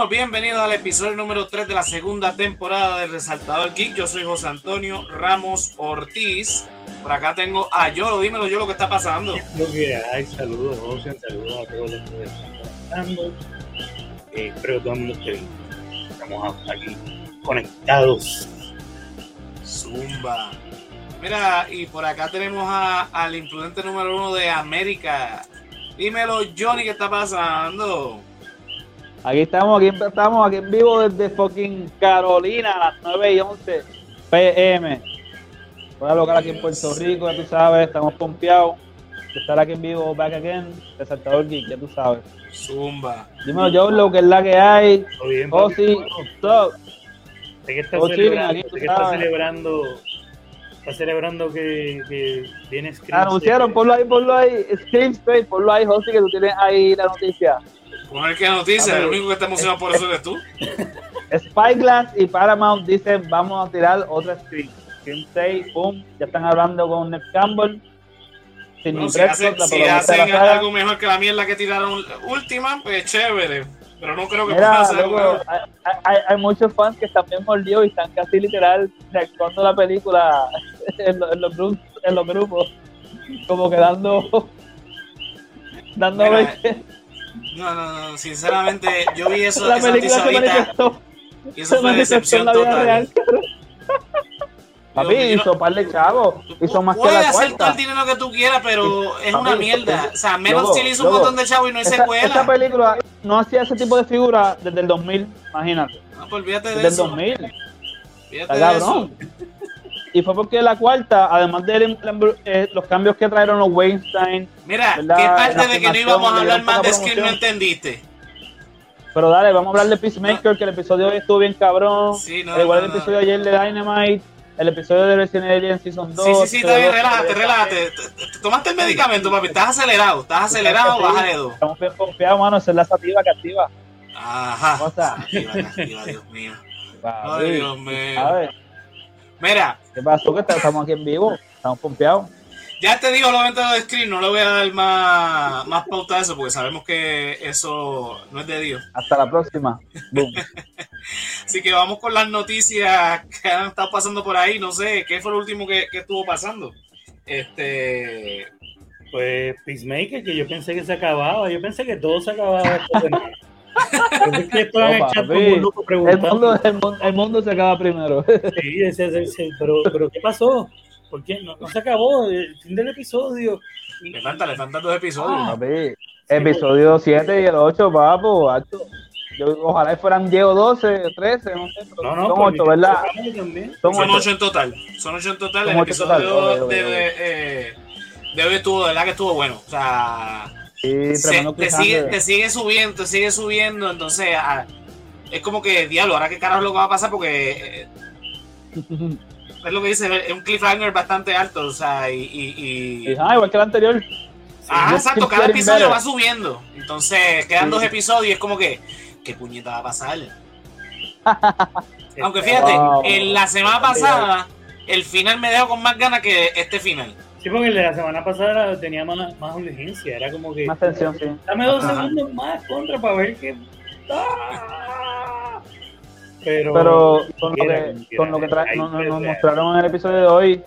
Bueno, bienvenidos al episodio número 3 de la segunda temporada del Resaltador Geek. Yo soy José Antonio Ramos Ortiz. Por acá tengo a Yolo. Dímelo, yo lo que está pasando. Lo que hay, saludos, José, saludos a todos los que están conectando. Eh, espero que todo el mundo esté bien. Estamos aquí conectados. Zumba. Mira, y por acá tenemos a- al imprudente número uno de América. Dímelo, Johnny, ¿qué está pasando? Aquí estamos, aquí estamos, aquí en vivo desde fucking Carolina a las 9 y 11 pm. Voy a local aquí en Puerto Rico, ya tú sabes, estamos pompeados de estar aquí en vivo, back again, Resaltador Geek, ya tú sabes. Zumba. Dímelo, yo lo que es la que hay. ¿Todo bien? Oh, sí, up? ¿De qué estás Oh, celebrando? aquí, ¿De qué estás celebrando? ¿Estás celebrando que, que viene Scream Anunciaron, ponlo ahí, ponlo ahí, Scream Space, ponlo ahí, José, que tú tienes ahí la noticia. Poner que noticia, el único que está emocionado por eso eres tú. Spyglass y Paramount dicen vamos a tirar otra. Scream 6, pum, ya están hablando con Ned Campbell. Sin No, ni si hacen, si hacen algo mejor que la mierda que tiraron última, pues chévere. Pero no creo que Mira, hacer loco, algo. hay, hay, hay muchos fans que están bien mordidos y están casi literal reactuando la película en, lo- en los, gru- en los grupos. Como que dando. dando Mira, No, no, no, sinceramente, yo vi eso, la esa película se ahorita manifestó. y eso se fue decepción la vida total. real. Papi, hizo par de chavos. Hizo más que Puedes la hacer todo el dinero que tú quieras, pero es Papi, una mierda. O sea, menos Steel hizo un montón de chavos y no hay Esa, secuela. esa película no hacía ese tipo de figura desde el 2000, imagínate. No, pues olvídate de Desde el eso. 2000. Olvídate de cabrón. Y fue porque la cuarta, además de eh, los cambios que trajeron los Weinstein, Mira, ¿Verdad? ¿qué parte de que no íbamos a hablar más de Scream no entendiste? pero dale, vamos a hablar de Peacemaker, que el episodio de hoy estuvo bien cabrón. Sí, no, al igual no, el no. episodio de ayer de Dynamite, el episodio de Resident Evil en Season 2. Sí, sí, sí, está bien, relájate, relájate. Tomaste el medicamento, papi. Estás acelerado, estás acelerado, Sí. bájale dos. Estamos bien confiados, mano, esa es la sativa que activa. Ajá. Cosa. Castiga, castiga, Dios mío. Ay, Dios mío. A ver, Mira, ¿qué pasó? Que estamos aquí en vivo, estamos pompeados. ya te digo lo evento de Scream, no le voy a dar más, más pauta a eso porque sabemos que eso no es de Dios. Hasta la próxima. Boom. Así que vamos con las noticias que han estado pasando por ahí. No sé, ¿qué fue lo último que, que estuvo pasando? Este. Pues Peacemaker, que yo pensé que se acababa. Yo pensé que todo se acababa esta semana. Pero es que estaban No, echando papi. como un loco El mundo, el, mundo, el mundo se acaba primero. Sí, pero, pero ¿qué pasó? ¿Por qué? No, no se acabó el fin del episodio. Le faltan, le faltan dos episodios. Ah. Papi, episodio 7 y el 8, papo, alto. Yo, ojalá fueran 10 o 12 o 13, no sé, pero No, no, son por 8, mi ¿verdad? Son 8. en total. Son ocho en total. Son el episodio total. De, eh, de hoy estuvo, de verdad que estuvo bueno. O sea, Sí, se- tremendo te, sigue, te sigue subiendo, te sigue subiendo. Entonces, ah, es como que, diablo, ahora qué carajo es lo que va a pasar porque. eh, es lo que dice, es un cliffhanger bastante alto, o sea, y... y, ah, igual que el anterior. Just exacto, cada episodio better. va subiendo. Entonces, quedan Sí. dos episodios y es como que, ¿qué puñeta va a pasar? Aunque fíjate, Wow. en la semana pasada, el final me dejó con más ganas que este final. Sí, porque el de la semana pasada tenía más, más urgencia. Era como que. Más tensión, sí. Dame dos Ajá. segundos más contra para ver qué. ¡Ah! Pero, Pero con lo que, con lo que tra- Ahí nos, nos- mostraron en el episodio de hoy,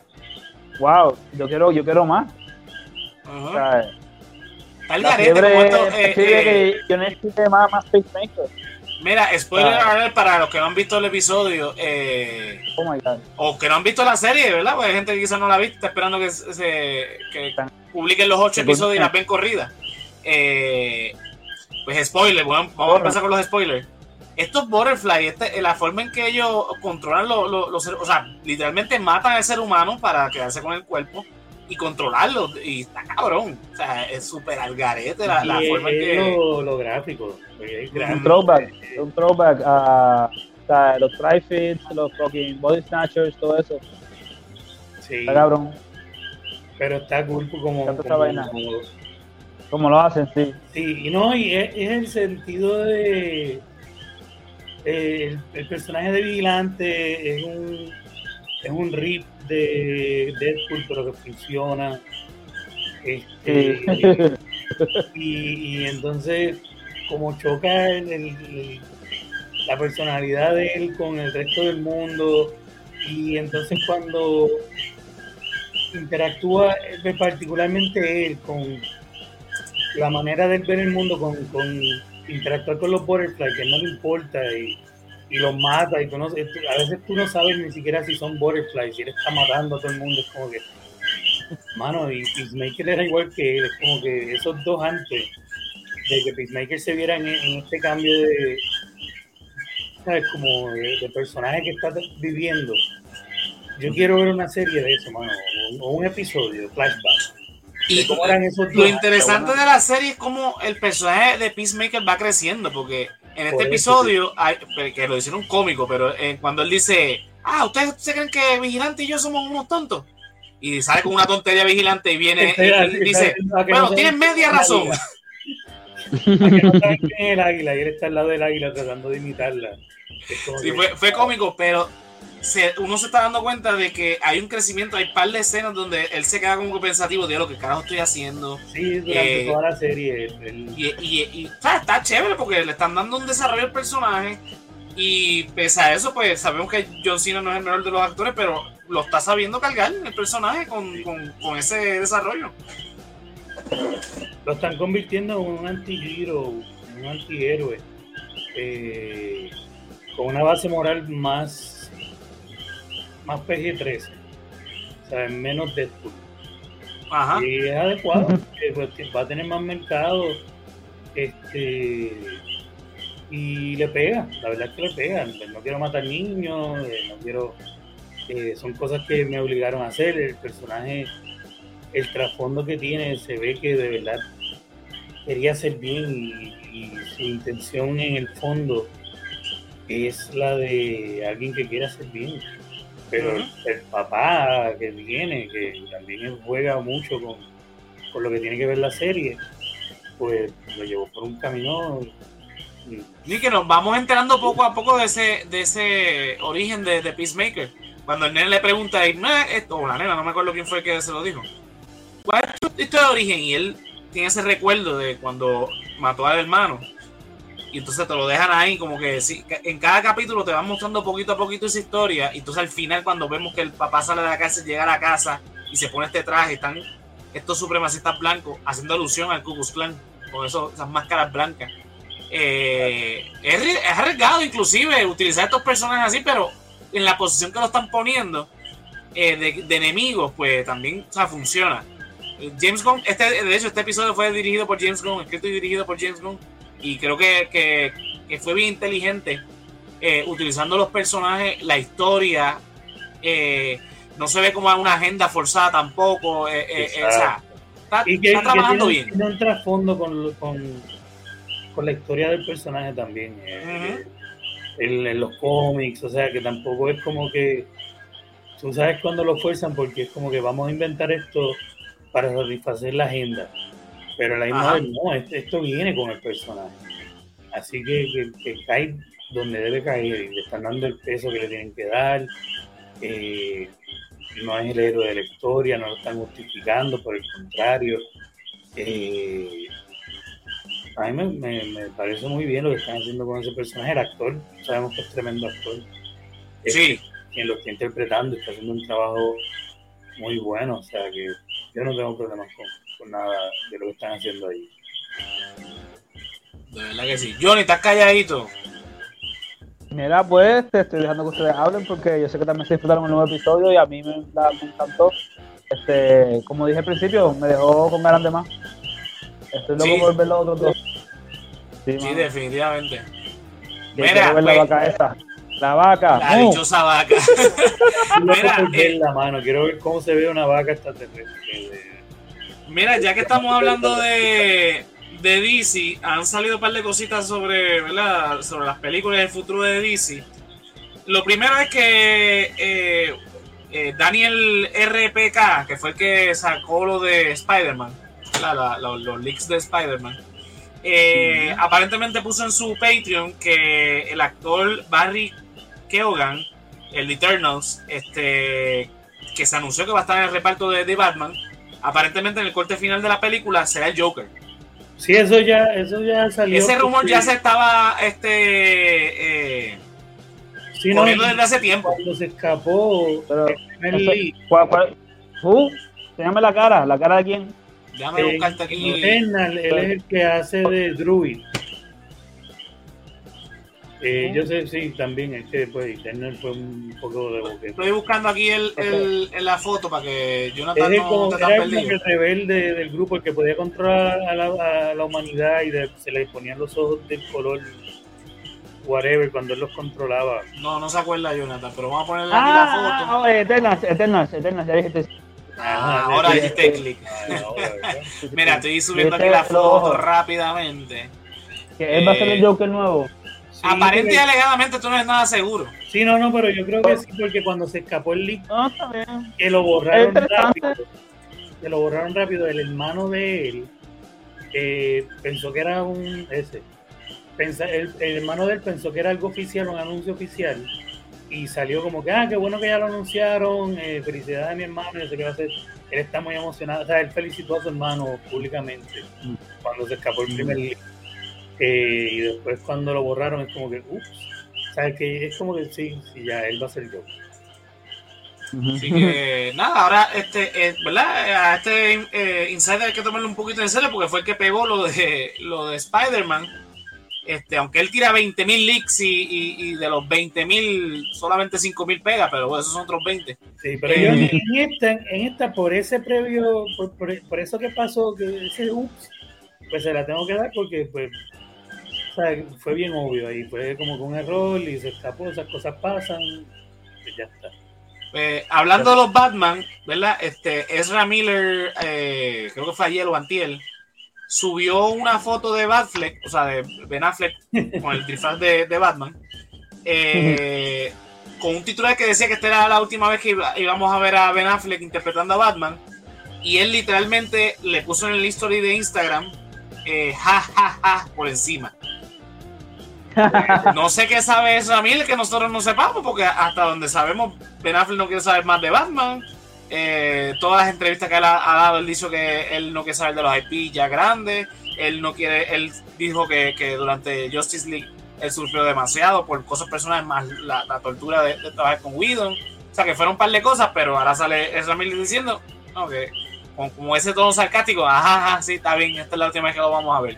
wow, yo quiero, yo quiero más. O Ajá. sea, garete, fiebre como esto, eh, eh, que yo necesito más, más Peacemaker. Mira, spoiler Ah. para los que no han visto el episodio, eh, Oh my god. o que no han visto la serie, ¿verdad? Porque hay gente que quizás no la ha visto, está esperando que se que publiquen los ocho episodios y las ven corridas. Eh, pues spoiler, bueno, vamos a empezar con los spoilers. Estos butterfly, este, la forma en que ellos controlan los, los, los o sea, literalmente matan al ser humano para quedarse con el cuerpo y controlarlo. Y está cabrón. O sea, es súper al garete la, forma en es que. lo, lo gráfico. Un throwback, un throwback a los Trifits, los fucking Body Snatchers, todo eso. Sí, Está cabrón. pero está cool como, como- vaina. como- Como lo hacen, sí. Sí, y no, y es, es el sentido de. eh, el, el personaje de Vigilante es un, es un rip de Deadpool, pero que funciona. Este, y, y entonces, como choca el, el- el- la personalidad de él con el resto del mundo y entonces cuando interactúa eh, particularmente él con la manera de ver el mundo, con, con interactuar con los butterflies, que no le importa y, y los mata y tú a veces tú no sabes ni siquiera si son butterflies, si él está matando a todo el mundo, es como que mano, y Peacemaker era igual que él, es como que esos dos antes de que Peacemaker se viera en, este cambio de, ¿sabes? Como de, personaje que está viviendo. Yo quiero ver una serie de eso, mano, o, un episodio, flashback. Y lo interesante de la serie es cómo el personaje de Peacemaker va creciendo, porque en este episodio, hay, que lo hicieron cómico, pero eh, cuando él dice, ah, ¿ustedes se creen que Vigilante y yo somos unos tontos? Y sale con una tontería vigilante y viene y, dice, bueno, tienes media razón. no saben quién es el águila y él está al lado del águila tratando de imitarla. Sí, fue, fue cómico, pero uno se está dando cuenta de que hay un crecimiento, hay un par de escenas donde él se queda como pensativo de lo que carajo estoy haciendo. Sí, durante eh, toda la serie. Y, está chévere porque le están dando un desarrollo al personaje. Y pese a eso, pues sabemos que John Cena no es el mejor de los actores, pero lo está sabiendo cargar el personaje con, con, ese desarrollo. Lo están convirtiendo en un anti-hero, un antihéroe. Eh, con una base moral más más PG-13, o sea, menos Deadpool. Ajá. Y es adecuado, pues, va a tener más mercado este y le pega, la verdad es que le pega. No quiero matar niños, eh, no quiero. Eh, son cosas que me obligaron a hacer. El personaje, el trasfondo que tiene, se ve que de verdad quería hacer bien y su intención en el fondo es la de alguien que quiere hacer bien pero el papá que viene, que también juega mucho con, lo que tiene que ver la serie, pues lo llevó por un camino. Y que nos vamos enterando poco a poco de ese, de ese origen de, Peacemaker. Cuando el nene le pregunta, esto, o la nena, no me acuerdo quién fue que se lo dijo. ¿Cuál es tu, de origen? Y él tiene ese recuerdo de cuando mató al hermano y entonces te lo dejan ahí como que sí, en cada capítulo te van mostrando poquito a poquito esa historia y entonces al final cuando vemos que el papá sale de la casa llega a la casa y se pone este traje están estos supremacistas blancos haciendo alusión al Ku Klux Klan con esas máscaras blancas. Eh, es, arriesgado inclusive utilizar estos personajes así pero en la posición que lo están poniendo eh, de, enemigos pues también funciona. James Gunn este, de hecho este episodio fue dirigido por James Gunn escrito y dirigido por James Gunn y creo que, fue bien inteligente eh, utilizando los personajes, la historia. Eh, no se ve como una agenda forzada tampoco. Eh, está, y que, trabajando bien. Tiene un trasfondo con, con, la historia del personaje también. en, los cómics, o sea que tampoco es como que. Tú sabes cuando lo fuerzan porque es como que vamos a inventar esto para satisfacer la agenda. Pero la misma vez no, esto viene con el personaje. Así que, que, cae donde debe caer y le están dando el peso que le tienen que dar. Eh, no es el héroe de la historia, no lo están justificando, por el contrario. Eh, a mí me, parece muy bien lo que están haciendo con ese personaje. El actor, sabemos que es tremendo actor. Sí. quien lo está interpretando, está haciendo un trabajo muy bueno. O sea que yo no tengo problemas con, nada de lo que están haciendo ahí. De verdad que sí. Johnny, estás calladito. Mira, pues te estoy dejando que ustedes hablen porque yo sé que también se disfrutaron el nuevo episodio y a mí me, encantó. Este, como dije al principio, me dejó con ganas de más. Estoy loco por ver los otros dos. Sí, definitivamente. Mira, ver la pues, vaca esa. La vaca. La dichosa vaca. Mira, eh, la mano. Quiero ver cómo se ve una vaca extraterrestre. Mira, ya que estamos hablando de, de DC, han salido un par de cositas sobre, ¿verdad? sobre las películas del futuro de DC. Lo primero es que eh, eh, Daniel RPK, que fue el que sacó lo de Spider-Man, los leaks de Spider-Man, eh, aparentemente puso en su Patreon que el actor Barry Keoghan, el Eternals, este, que se anunció que va a estar en el reparto de, de Batman, aparentemente en el corte final de la película será el Joker. Sí, eso ya, eso ya salió. Ese rumor ya se estaba este, eh, sí, corriendo desde hace tiempo. Cuando se escapó Pero, el ¿cuál- cuál? Uh, la cara, la cara de quién. Déjame en buscarte aquí. Eternal, él es el que hace de Druid. Eh, yo sé, sí, también es que pues, Eternal fue un poco de boquete. Estoy buscando aquí el, el, en la foto para que Es Jonathan el, no como, esté tan era el rebelde del grupo, el que podía controlar a la, a la humanidad y de- se le ponían los ojos del color whatever cuando él los controlaba. No, no se acuerda Jonathan, pero vamos a ponerle aquí la Ah, foto. ah, Eternals, Eternals, Eternals, ya dijiste. Ah, Ajá, ahora hiciste sí. clic. Ah. Mira, estoy subiendo aquí la foto rápidamente. Que él va a ser Eh, el Joker nuevo. Sí, Aparente y alegadamente tú no eres nada seguro. Sí, no, no, pero yo creo que sí, porque cuando se escapó el No, está bien. que lo borraron rápido, que lo borraron rápido, el hermano de él eh, pensó que era un ese. Pensa- el, el hermano de él pensó que era algo oficial, un anuncio oficial, y salió como que, ah, qué bueno que ya lo anunciaron, eh, felicidades a mi hermano, yo sé qué va a hacer. Él está muy emocionado, o sea, él felicitó a su hermano públicamente Mm. cuando se escapó el primer leak. Eh, y después cuando lo borraron es como que, ups, o sea, que es como que sí, sí, ya él va a ser yo. Así que nada, ahora este, eh, ¿verdad? A este eh, Insider hay que tomarlo un poquito en serio porque fue el que pegó lo de lo de Spider-Man. Este, aunque él tira 20.000 leaks y, y- y de los 20.000 solamente 5.000 pega, pero bueno, esos son otros 20. Sí, pero yo en esta, en esta, por ese previo, por, por, por eso que pasó, que ese ups, pues se la tengo que dar porque pues o sea, fue bien obvio ahí, fue como un error y se escapó, esas cosas pasan, pues ya está. Eh, hablando de los Batman, ¿verdad? Este, Ezra Miller, eh, creo que fue ayer o antier, subió una foto de Batfleck, o sea, de Ben Affleck con el disfraz de, de Batman, eh, con un titular que decía que esta era la última vez que iba- íbamos a ver a Ben Affleck interpretando a Batman, y él literalmente le puso en el history de Instagram, eh, ja, ja, ja, por encima. No sé qué sabe Ezra Miller que nosotros no sepamos, porque hasta donde sabemos, Ben Affleck no quiere saber más de Batman. Eh, todas las entrevistas que él ha, dado, él dijo que él no quiere saber de los IP ya grandes. Él no quiere, él dijo que, que durante Justice League él sufrió demasiado por cosas personales, más la, la tortura de, de trabajar con Whedon. O sea, que fueron un par de cosas, pero ahora sale Ezra Miller diciendo, no, que con como ese tono sarcástico, ajá, ajá, sí, está bien, esta es la última vez que lo vamos a ver.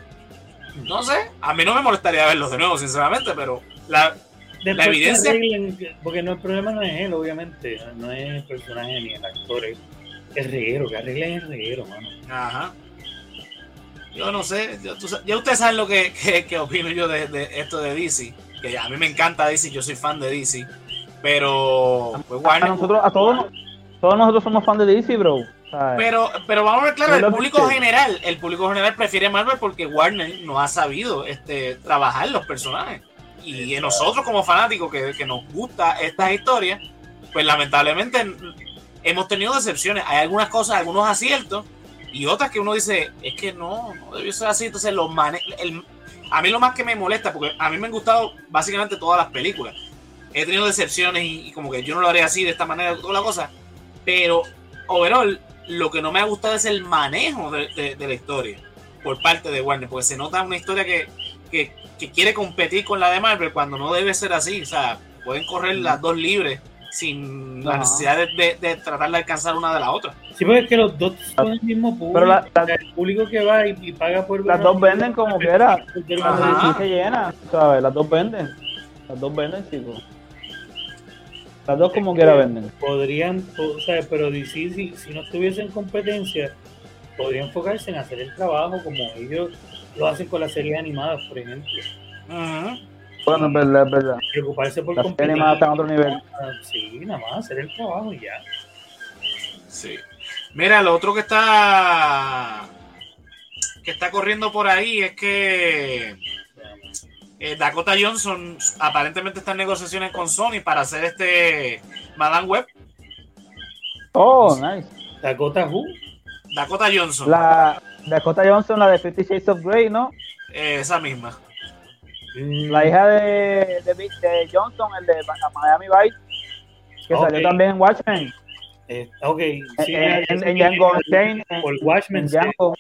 No sé, a mí no me molestaría verlos de nuevo, sinceramente, pero la, La evidencia- arreglen, porque no, el problema no es él, obviamente, no es el personaje ni el actor, es el reguero, que arreglen el reguero, mano. Ajá. Yo no sé, yo- tú ya ustedes saben lo que, que- que opino yo de, de esto de DC, que a mí me encanta DC, yo soy fan de DC, pero pues, A Warner- nosotros, a todos, todos nosotros somos fan de DC, bro. ¿Sabes? pero, pero vamos a ver claro, el que público general, el público general prefiere Marvel porque Warner no ha sabido este, trabajar los personajes. Y nosotros como fanáticos que, que nos gusta estas historias, pues lamentablemente hemos tenido decepciones. Hay algunas cosas, algunos aciertos, y otras que uno dice, es que no, no debió ser así. Entonces, los mane el- a mí lo más que me molesta, porque a mí me han gustado básicamente todas las películas. He tenido decepciones y, y como que yo no lo haría así, de esta manera, toda la cosa. Pero, overall, lo que no me ha gustado es el manejo de, de- de la historia por parte de Warner, porque se nota una historia que, que, que quiere competir con la de Marvel cuando no debe ser así. O sea, pueden correr las dos libres sin la necesidad de, de- de tratar de alcanzar una de la otra. Sí, porque es que los dos son el mismo público, Pero la- la- el público que va y, y paga por Las dos venden como quiera. Se llena, ¿sabes? Las dos venden. Las dos venden, chicos. Las dos como quiera venden. Podrían, o sea, pero DC, si, si no estuviesen competencia, podrían enfocarse en hacer el trabajo como ellos lo hacen con las series animadas, por ejemplo. Bueno, es verdad, es verdad. Preocuparse por Las competir. animadas están a otro nivel. Ah, Sí, nada más, hacer el trabajo y ya. Sí. Mira, lo otro que está que está corriendo por ahí es que eh, Dakota Johnson aparentemente está en negociaciones con Sony para hacer este Madame Web. Oh, nice. Dakota Who, Dakota Johnson, La Dakota Johnson, la de Fifty Shades of Grey, ¿no? eh, esa misma. Mm, La hija de, de, de Johnson, el de Miami Vice, que salió también en Watchmen. eh, ok, sí, en, en, en Django por Watchmen. Django.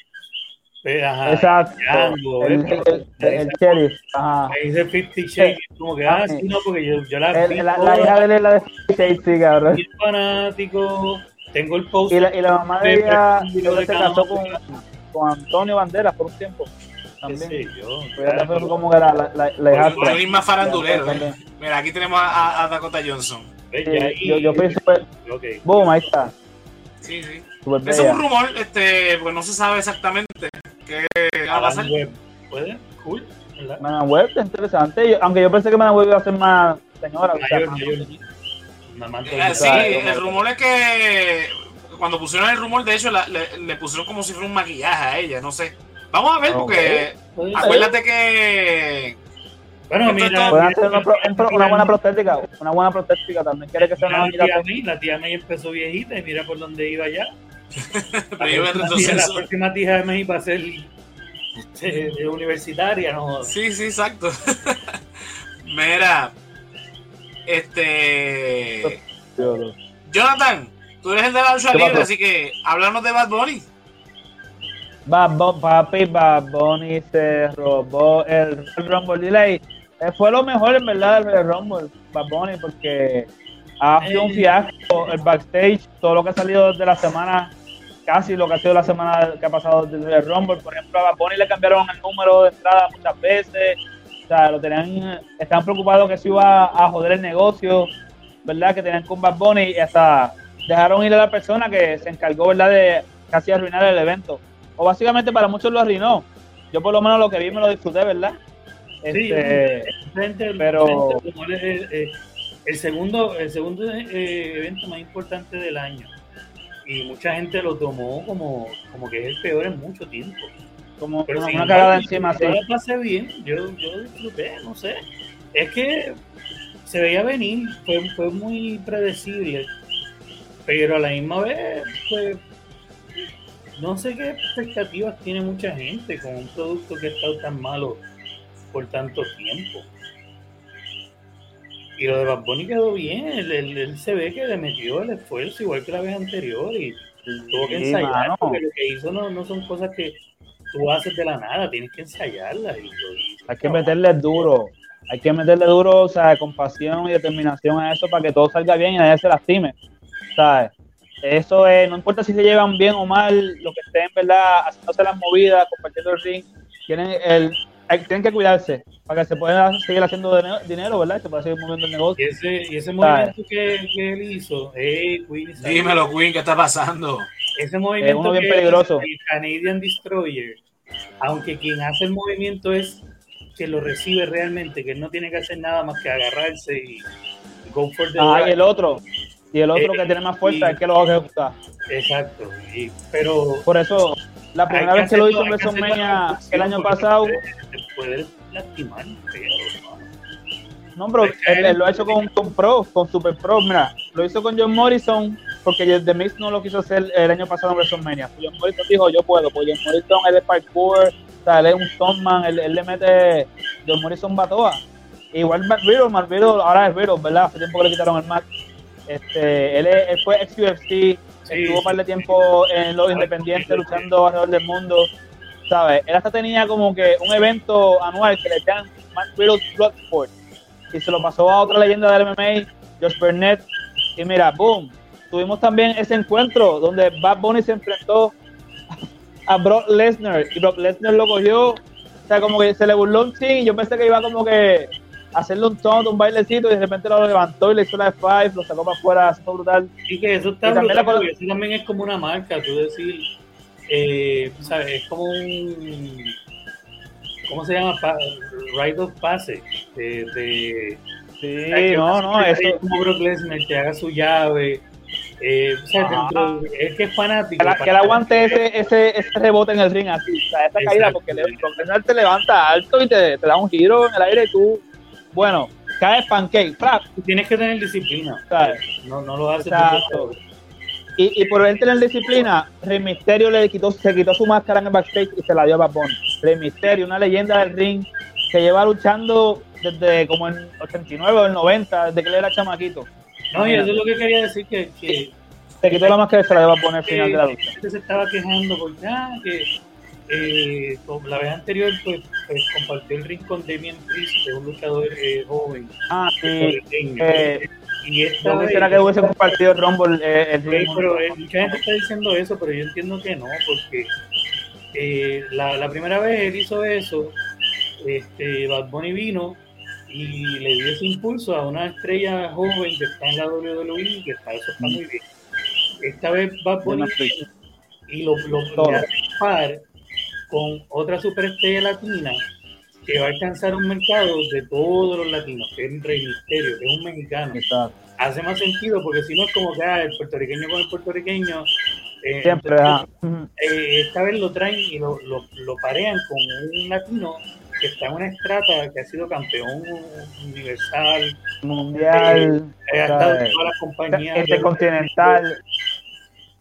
Ajá, Exacto. Django, El, ¿ves? el, el, el sheriff. Ajá. Ahí dice Fifty Shades, como que, ah, sí, no, porque yo, yo la vi la, la hija de él es la de Shade, sí, cabrón. fanático, tengo el post Y la, y la mamá de ella se casó con, con Antonio Banderas por un tiempo. También. sé yo. Pues ella fue como que era la, la, la hijastra. Johnny más farandulero. También. ¿eh? Mira, aquí tenemos a, a- Dakota Johnson. Sí, yo, yo fui súper. Ok. Boom, ahí está. Sí, sí. Súper Eso es un bella. rumor, este, pues no se sabe exactamente qué va a pasar. ¿Puede? Cool. ¿verdad? Mana Web, está interesante. Yo- aunque yo pensé que Mana Web iba a ser más señora. o sea, Mayor, más- mayor. Eh, sí, el rumor es que cuando pusieron el rumor, de hecho, la- le, le pusieron como si fuera un maquillaje a ella, no sé. Vamos a ver, porque Puede ser. acuérdate que Bueno, mira, Pueden hacer una, pro- un pro- una buena prostética. Una buena prostética también. Quiere que sea una la tía May, la tía May empezó viejita y mira por dónde iba ya. pero yo la, próxima la tía de May va a ser eh, de universitaria, no Sí, sí, exacto. Mira, este. Jonathan, tú eres el de la lucha ¿Qué libre, así que háblanos de Bad Bunny. Bad papi, Bad Bunny se robó el Rumble Delay. Eh, fue lo mejor en verdad del Royal Rumble, Bad Bunny, porque ha sido un fiasco el backstage, todo lo que ha salido de la semana, casi lo que ha sido la semana que ha pasado del Royal Rumble. Por ejemplo, a Bunny le cambiaron el número de entrada muchas veces, o sea, lo tenían, estaban preocupados que se iba a joder el negocio, ¿verdad? Que tenían con Bad Bunny y hasta dejaron ir a la persona que se encargó, ¿verdad? De casi arruinar el evento o básicamente para muchos lo arruinó. Yo por lo menos lo que vi me lo disfruté, ¿verdad? Sí, Este, pero- frente el, eh, el segundo, el segundo eh, evento más importante del año. Y mucha gente lo tomó como, como que es el peor en mucho tiempo. como Pero una, sin una cagada encima. Yo la pasé bien, yo, yo disfruté, no sé. Es que se veía venir, fue, fue muy predecible, pero a la misma vez, pues, no sé qué expectativas tiene mucha gente con un producto que ha estado tan malo por tanto tiempo. Y lo de Bad Bunny quedó bien, él, él- él se ve que le metió el esfuerzo igual que la vez anterior y tuvo que Sí, ensayar, mano. porque lo que hizo no, no son cosas que tú haces de la nada, tienes que ensayarlas. Y. Hay que meterle duro. Hay que meterle duro, o sea, compasión y determinación a eso para que todo salga bien y nadie se lastime. ¿Sabes? Eso es, no importa si se llevan bien o mal, lo que estén, ¿verdad? Haciéndose las movidas, compartiendo el ring, tienen, el, hay- tienen que cuidarse para que se pueda seguir haciendo dine- dinero, ¿verdad? Y se pueda seguir moviendo el Y negocio. ese, y ese movimiento que, que él hizo, eh, Queen, ¿sabes? Dímelo, Queen, ¿qué está pasando? ese movimiento uno bien que peligroso. el Canadian Destroyer, aunque quien hace el movimiento es que lo recibe realmente, que él no tiene que hacer nada más que agarrarse y go for the Ah, y el otro, y el otro Eh, que tiene más fuerza y- es que lo va a ejecutar. Exacto. y- pero Por eso, la primera vez que lo hizo en WrestleMania el año pasado, puede- lastimar ¿no? bro, él, él lo ha hecho con, con Pro, con Super Pro. Mira, lo hizo con John Morrison porque The Miz no lo quiso hacer el año pasado en WrestleMania. John Morrison dijo, yo puedo, porque John Morrison es de parkour, o sea, él es un stuntman, él, él le mete, John Morrison batoa. Igual Matt Riddle, Matt Riddle, ahora es Riddle, ¿verdad? Hace tiempo que le quitaron el match. Este, él, es- él fue ex UFC, estuvo un par de tiempo en los independientes luchando alrededor del mundo, ¿sabes? Él hasta tenía como que un evento anual que le llaman Riddle Bloodsport y se lo pasó a otra leyenda del MMA, Josh Burnett. Y mira, boom, tuvimos también ese encuentro donde Bad Bunny se enfrentó a Brock Lesnar y Brock Lesnar lo cogió, o sea, como que se le burló un ching y yo pensé que iba como que hacerle un tonto, un bailecito y de repente lo levantó y le hizo la F5, lo sacó para afuera, estuvo brutal. Y que eso está Y también brutal, la cosa- porque eso también es como una marca, tú decir, eh, ¿sabes? Es como un, ¿cómo se llama? Rite of Passage. De, de, Sí. Que no, no, eso, Como Brock Lesnar te haga su llave. Eh, o sea, dentro- es que es fanático. que, la- que él aguante ese, ese, ese rebote en el ring así, o sea, esa caída, porque le, Brock Lesnar te levanta alto y te, te da un giro en el aire y tú, bueno, caes pancake, ¡frap! Tú tienes que tener disciplina. ¿sabes? No, no lo haces. Exacto. Y, y por él tener disciplina, Rey Misterio le quitó, se quitó su máscara en el backstage y se la dio a Bad Bunny. Rey Misterio, una leyenda del ring que lleva luchando desde como en 89 o el 90, desde que él era chamaquito. No, y eso es lo que quería decir, que, que Se quitó la máscara y se la dio a Bunny al final de la lucha. se estaba quejando porque ah, que eh, la vez anterior pues, pues, compartió el ring con Damien Priest, que es un luchador eh, joven. Ah, sí. Eh, y esta yo quisiera que hubiese compartido el Rumble. Eh, el pero mucha gente está diciendo eso, pero yo entiendo que no, porque la, la, primera vez él hizo eso, este, Bad Bunny vino y le dio ese impulso a una estrella joven que está en la WWE, que está, eso está muy bien. Esta vez Bad Bunny y lo, lo, lo con otra superestrella latina que va a alcanzar un mercado de todos los latinos, que es un rey misterio, que es un mexicano. Hace más sentido porque si no es como que ah, el puertorriqueño con el puertorriqueño. Eh, Siempre. Ah. Eh, esta vez lo traen y lo, lo, lo, parean con un latino que está en una estrata, que ha sido campeón universal, mundial, eh, ha estado en todas las compañías. Intercontinental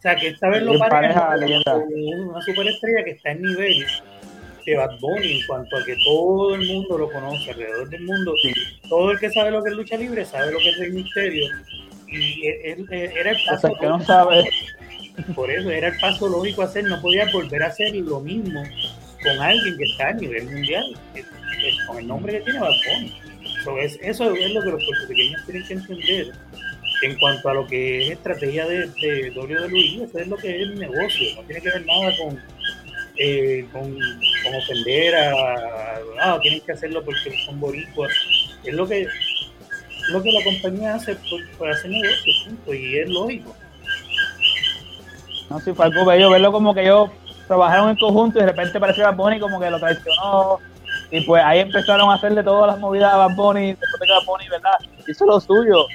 sea, que esta vez lo pareja una superestrella que está en nivel de Bad Bunny en cuanto a que todo el mundo lo conoce alrededor del mundo. Todo el que sabe lo que es lucha libre sabe lo que es el misterio. Y él, era el paso. que no sabe. Por eso era el paso lógico a hacer. No podía volver a hacer lo mismo con alguien que está a nivel mundial, con el nombre que tiene Bad Bunny. eso es lo que los puertorriqueños tienen que entender en cuanto a lo que es estrategia de, de WWE, eso es lo que es el negocio, no tiene que ver nada con, eh, con, ofender a, ah, tienen que hacerlo porque son boricuas, es lo que lo que la compañía hace por, hacer negocio, y es lógico. No, sí, fue algo bello verlo como que ellos trabajaron en conjunto y de repente parecía Bad Bunny como que lo traicionó y pues ahí empezaron a hacerle todas las movidas a Bad Bunny, después de que Bad Bunny, ¿verdad? Hizo lo suyo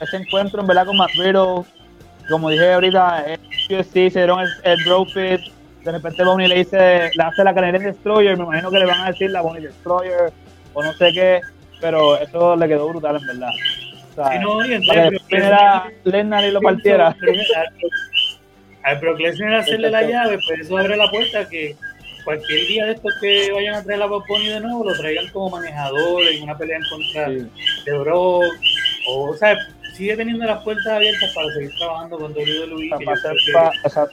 ese encuentro en verdad con Matt como dije ahorita, sí se dieron el, el bro fit, de repente Bonnie le dice, le hace la Canadian Destroyer, me imagino que le van a decir la Bonnie Destroyer, o no sé qué, pero eso le quedó brutal en verdad. O sea, sí, no, y para que era Lennar y lo partiera. Al Brock Lesnar hacerle la llave, pues eso abre la puerta que cualquier día de estos que vayan a traer la Bonnie de nuevo, lo traigan como manejador en una pelea en contra de Brock, o, o sea, sigue teniendo las puertas abiertas para seguir trabajando con WWE. Para, hacer,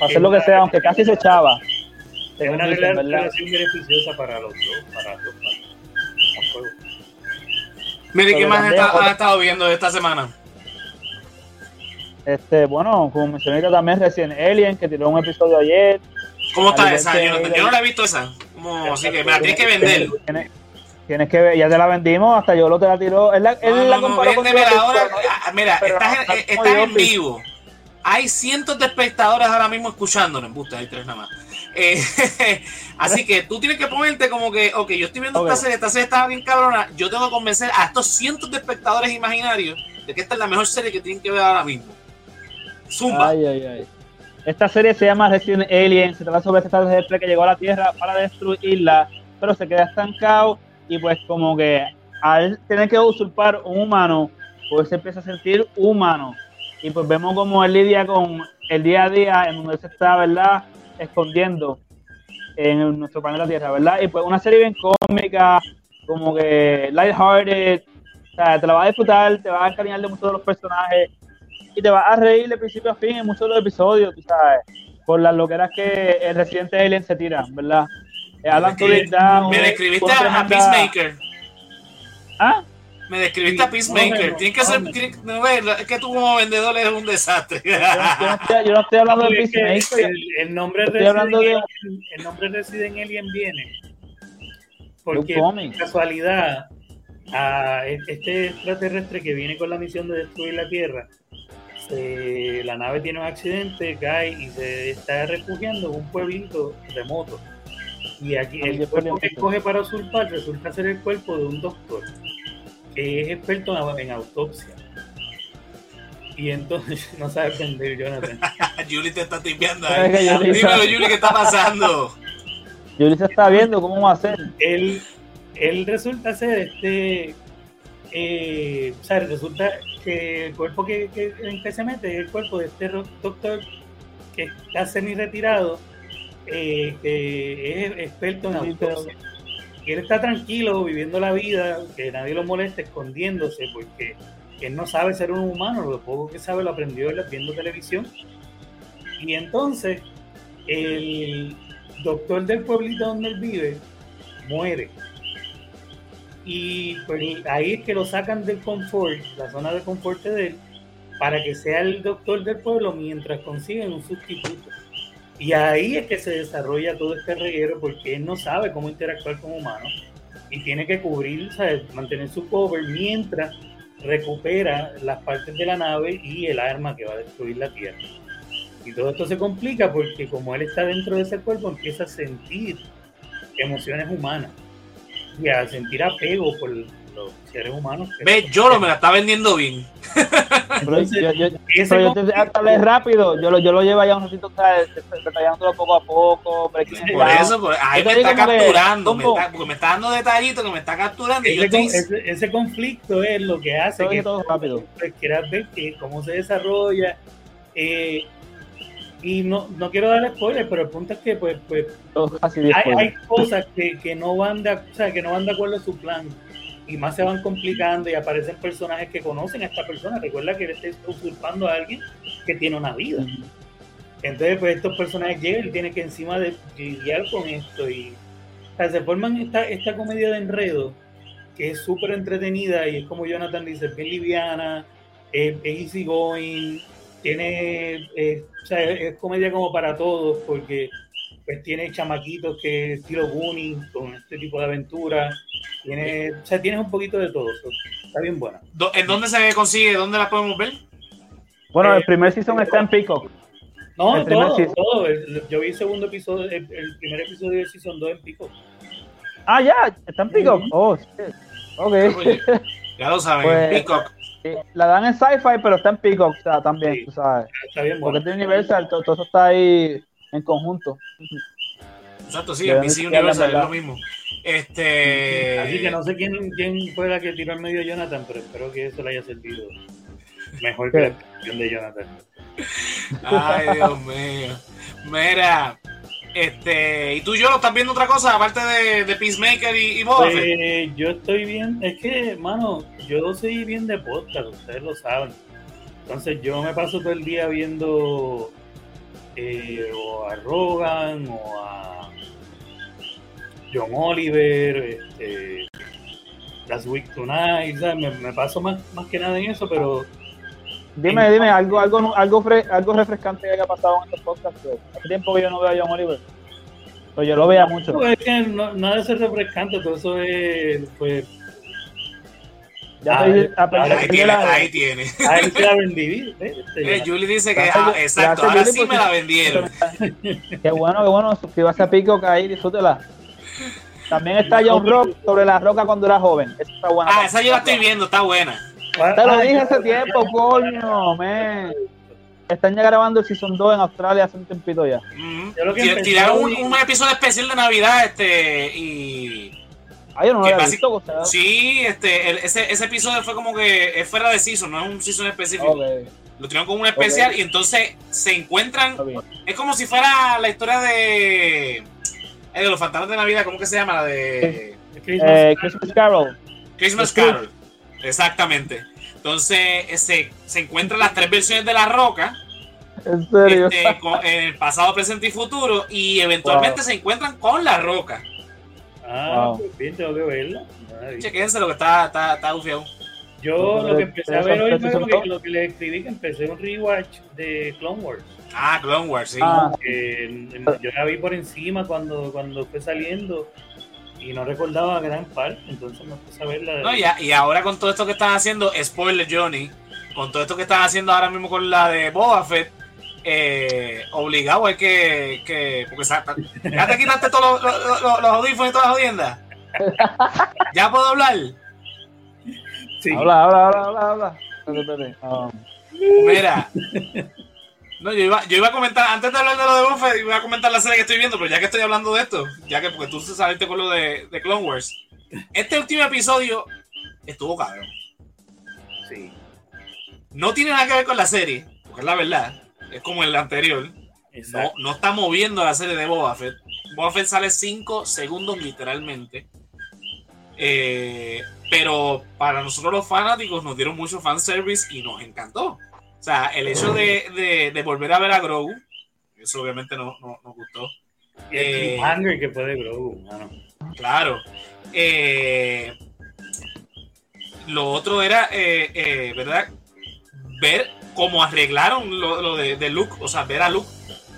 hacer lo que sea, aunque casi se echaba. Es una relación beneficiosa para los dos, para los dos. Mire, ¿qué más has estado viendo esta semana? Este, bueno, como mencioné también recién Alien, que tiró un episodio ayer. ¿Cómo está esa? Yo no, la he visto esa. Como, así que me la tienes que vender. Tienes que ver, ya te la vendimos, hasta yo lo te la tiró. Él la, él la comparó con ahora, ah, Mira, estás, en, estás en vivo. Hay cientos de espectadores ahora mismo escuchándonos. Busta, hay tres nada más. Eh, así que tú tienes que ponerte como que, ok, yo estoy viendo esta serie, esta serie está bien cabrona. Yo tengo que convencer a estos cientos de espectadores imaginarios de que esta es la mejor serie que tienen que ver ahora mismo. Zumba. Ay, ay, ay. Esta serie se llama Resident Alien. Se trata sobre este extraterrestre que llegó a la Tierra para destruirla, pero se queda estancado y pues como que al tener que usurpar un humano, pues se empieza a sentir humano. Y pues vemos como él lidia con el día a día en donde se está, ¿verdad? Escondiendo en nuestro planeta Tierra, ¿verdad? Y pues una serie bien cómica, como que lighthearted, o sea, te la vas a disfrutar, te vas a encariñar de muchos de los personajes y te vas a reír de principio a fin en muchos de los episodios, tú sabes, por las loqueras que el residente Alien se tira, ¿verdad? Me describiste a, Peacemaker. ¿Ah? Me describiste a Peacemaker. Tiene que ser. no, es que tú como vendedor eres un desastre. Yo, no, estoy, hablando de Peacemaker. El, nombre estoy hablando de... el nombre Resident Alien viene. Porque por casualidad, a este extraterrestre que viene con la misión de destruir la Tierra, la nave tiene un accidente, cae y se está refugiando en un pueblito remoto y aquí el cuerpo que escoge para usurpar resulta ser el cuerpo de un doctor que es experto en autopsia. Y entonces no sabe aprender, Jonathan. Julie te está tipeando ahí. Dímelo, Julie, ¿qué está pasando? Julie se está viendo cómo va a ser. Él, él resulta ser este. Eh, o sea, resulta que el cuerpo que, que, en que se mete es el cuerpo de este doctor que está semi retirado eh, que es experto en autopsia. Y él está tranquilo, viviendo la vida, que nadie lo moleste, escondiéndose, porque él no sabe ser un humano, lo poco que sabe lo aprendió viendo televisión. Y entonces, él, doctor del pueblito donde él vive muere. Y pues ahí es que lo sacan del confort, la zona de confort de él, para que sea el doctor del pueblo mientras consiguen un sustituto. Y ahí es que se desarrolla todo este reguero porque él no sabe cómo interactuar con humanos y tiene que cubrir, mantener su cover mientras recupera las partes de la nave y el arma que va a destruir la Tierra. Y todo esto se complica porque como él está dentro de ese cuerpo empieza a sentir emociones humanas y a sentir apego por los seres humanos. Ve, yo lo me la está vendiendo bien. Entonces, yo, yo, pero yo te rápido, yo lo, yo lo llevo allá un ratito detallándolo poco a poco. Por eso, pues, ahí me está capturando, me está, porque me está dando detallitos que me está capturando. Ese, y ese, ese, conflicto es lo que hace que todo rápido. quieras ver que cómo se desarrolla. Eh, y no, no quiero dar spoilers, pero el punto es que pues, pues hay, hay, cosas que, que, no van de, o sea, que no van de acuerdo a su plan y más se van complicando y aparecen personajes que conocen a esta persona. Recuerda que él está usurpando a alguien que tiene una vida. Entonces, pues estos personajes llegan y tienen que encima de lidiar con esto. Y se forman esta, esta comedia de enredo que es súper entretenida y es como Jonathan dice, bien liviana, es, easy going, tiene, o sea, es, comedia como para todos porque pues tiene chamaquitos que estilo Goonies con este tipo de aventuras tiene, o sea, tienes un poquito de todo. Está bien buena. ¿En dónde se consigue? ¿Dónde la podemos ver? Bueno, el eh, primer season está en Peacock. No, todo, todo. Yo vi el segundo episodio, el, primer episodio de Season 2 en Peacock. Ah, ya, está en Peacock. Oh, sí. Ok. ya lo saben, pues, Peacock. La dan en Sci-Fi, pero está en Peacock, o sea, también, tú sabes. Está bien Porque es Universal, todo, todo, eso está ahí en conjunto. Exacto, sí, en PC Universal es lo mismo. Este... Así que no sé quién, quién fue la que tiró al medio Jonathan, pero espero que eso le haya servido mejor que la explicación de Jonathan. Ay, Dios mío. Mira, este, ¿y tú y yo estás viendo otra cosa aparte de, de Peacemaker y, y Boba pues, Yo estoy bien, es que, mano, yo soy bien de podcast, ustedes lo saben. Entonces yo me paso todo el día viendo eh, o a Rogan o a John Oliver, este, Last Week Tonight, me, me, paso más, más que nada en eso, pero... Dime, dime, algo, algo, algo, algo refrescante que haya pasado en estos podcasts. Hace tiempo que yo no veo a John Oliver. Pero yo lo veía mucho. No, es que no, nada de ser refrescante, todo eso es, pues, ya ahí, tiene, ahí tiene. Ahí se la vendí. Eh, Julie dice que, ah, exacto, ahora sí me la vendieron. Qué bueno, qué bueno. Suscríbase a Pico, que ahí disfrútela. También está John Rock sobre la roca cuando era joven. Esa está buena. Ah, esa yo la estoy viendo, está buena. Te lo dije hace tiempo, coño, man. Están ya grabando el Season 2 en Australia hace un tiempito ya. Mm -hmm. Tiraron un, un, episodio especial de Navidad este y... Ah, yo no lo había visto, Sí, este, ese, ese episodio fue como que es fuera de Season, no es un Season específico. Lo tiraron como un especial y entonces se encuentran... Es como si fuera la historia de eh, de los fantasmas de Navidad, ¿cómo que se llama? La de eh, Christmas, Carol. Christmas Carol, exactamente. Entonces se, se encuentran las tres versiones de la roca. ¿En serio? Este, en el pasado, presente y futuro. Y eventualmente se encuentran con la roca. Ah, pues bien, tengo que verla. Chequense lo que está, está, está bufiado. Yo lo que empecé a ver hoy fue lo que, lo que les escribí, que empecé un rewatch de Clone Wars. Ah, Clone Wars, sí. Ah. yo la vi por encima cuando, cuando fue saliendo y no recordaba gran parte, entonces me puse a verla. No, y, y ahora con todo esto que están haciendo, spoiler Johnny, con todo esto que están haciendo ahora mismo con la de Boba Fett, eh, obligado hay que, que porque ya te quitaste todos los, los, los, los audífonos y todas las jodiendas. ¿Ya puedo hablar? Sí. Habla, habla, habla, habla, habla. Mira, no, yo iba, yo iba a comentar, antes de hablar de lo de Buffett, iba a comentar la serie que estoy viendo, pero ya que estoy hablando de esto, ya que porque tú saliste con lo de, de Clone Wars, este último episodio estuvo cabrón. Sí. No tiene nada que ver con la serie, porque es la verdad, es como el anterior. No, no está moviendo la serie de Boba Fett. Boba Fett sale 5 segundos literalmente. Eh, pero para nosotros los fanáticos nos dieron mucho fanservice y nos encantó. O sea, el hecho de, de, de volver a ver a Grogu, eso obviamente no, no, nos gustó. el cliffhanger que puede Grogu, mano. Claro. Eh, lo otro era, eh, eh, ¿verdad? Ver cómo arreglaron lo, de, de, Luke, o sea, ver a Luke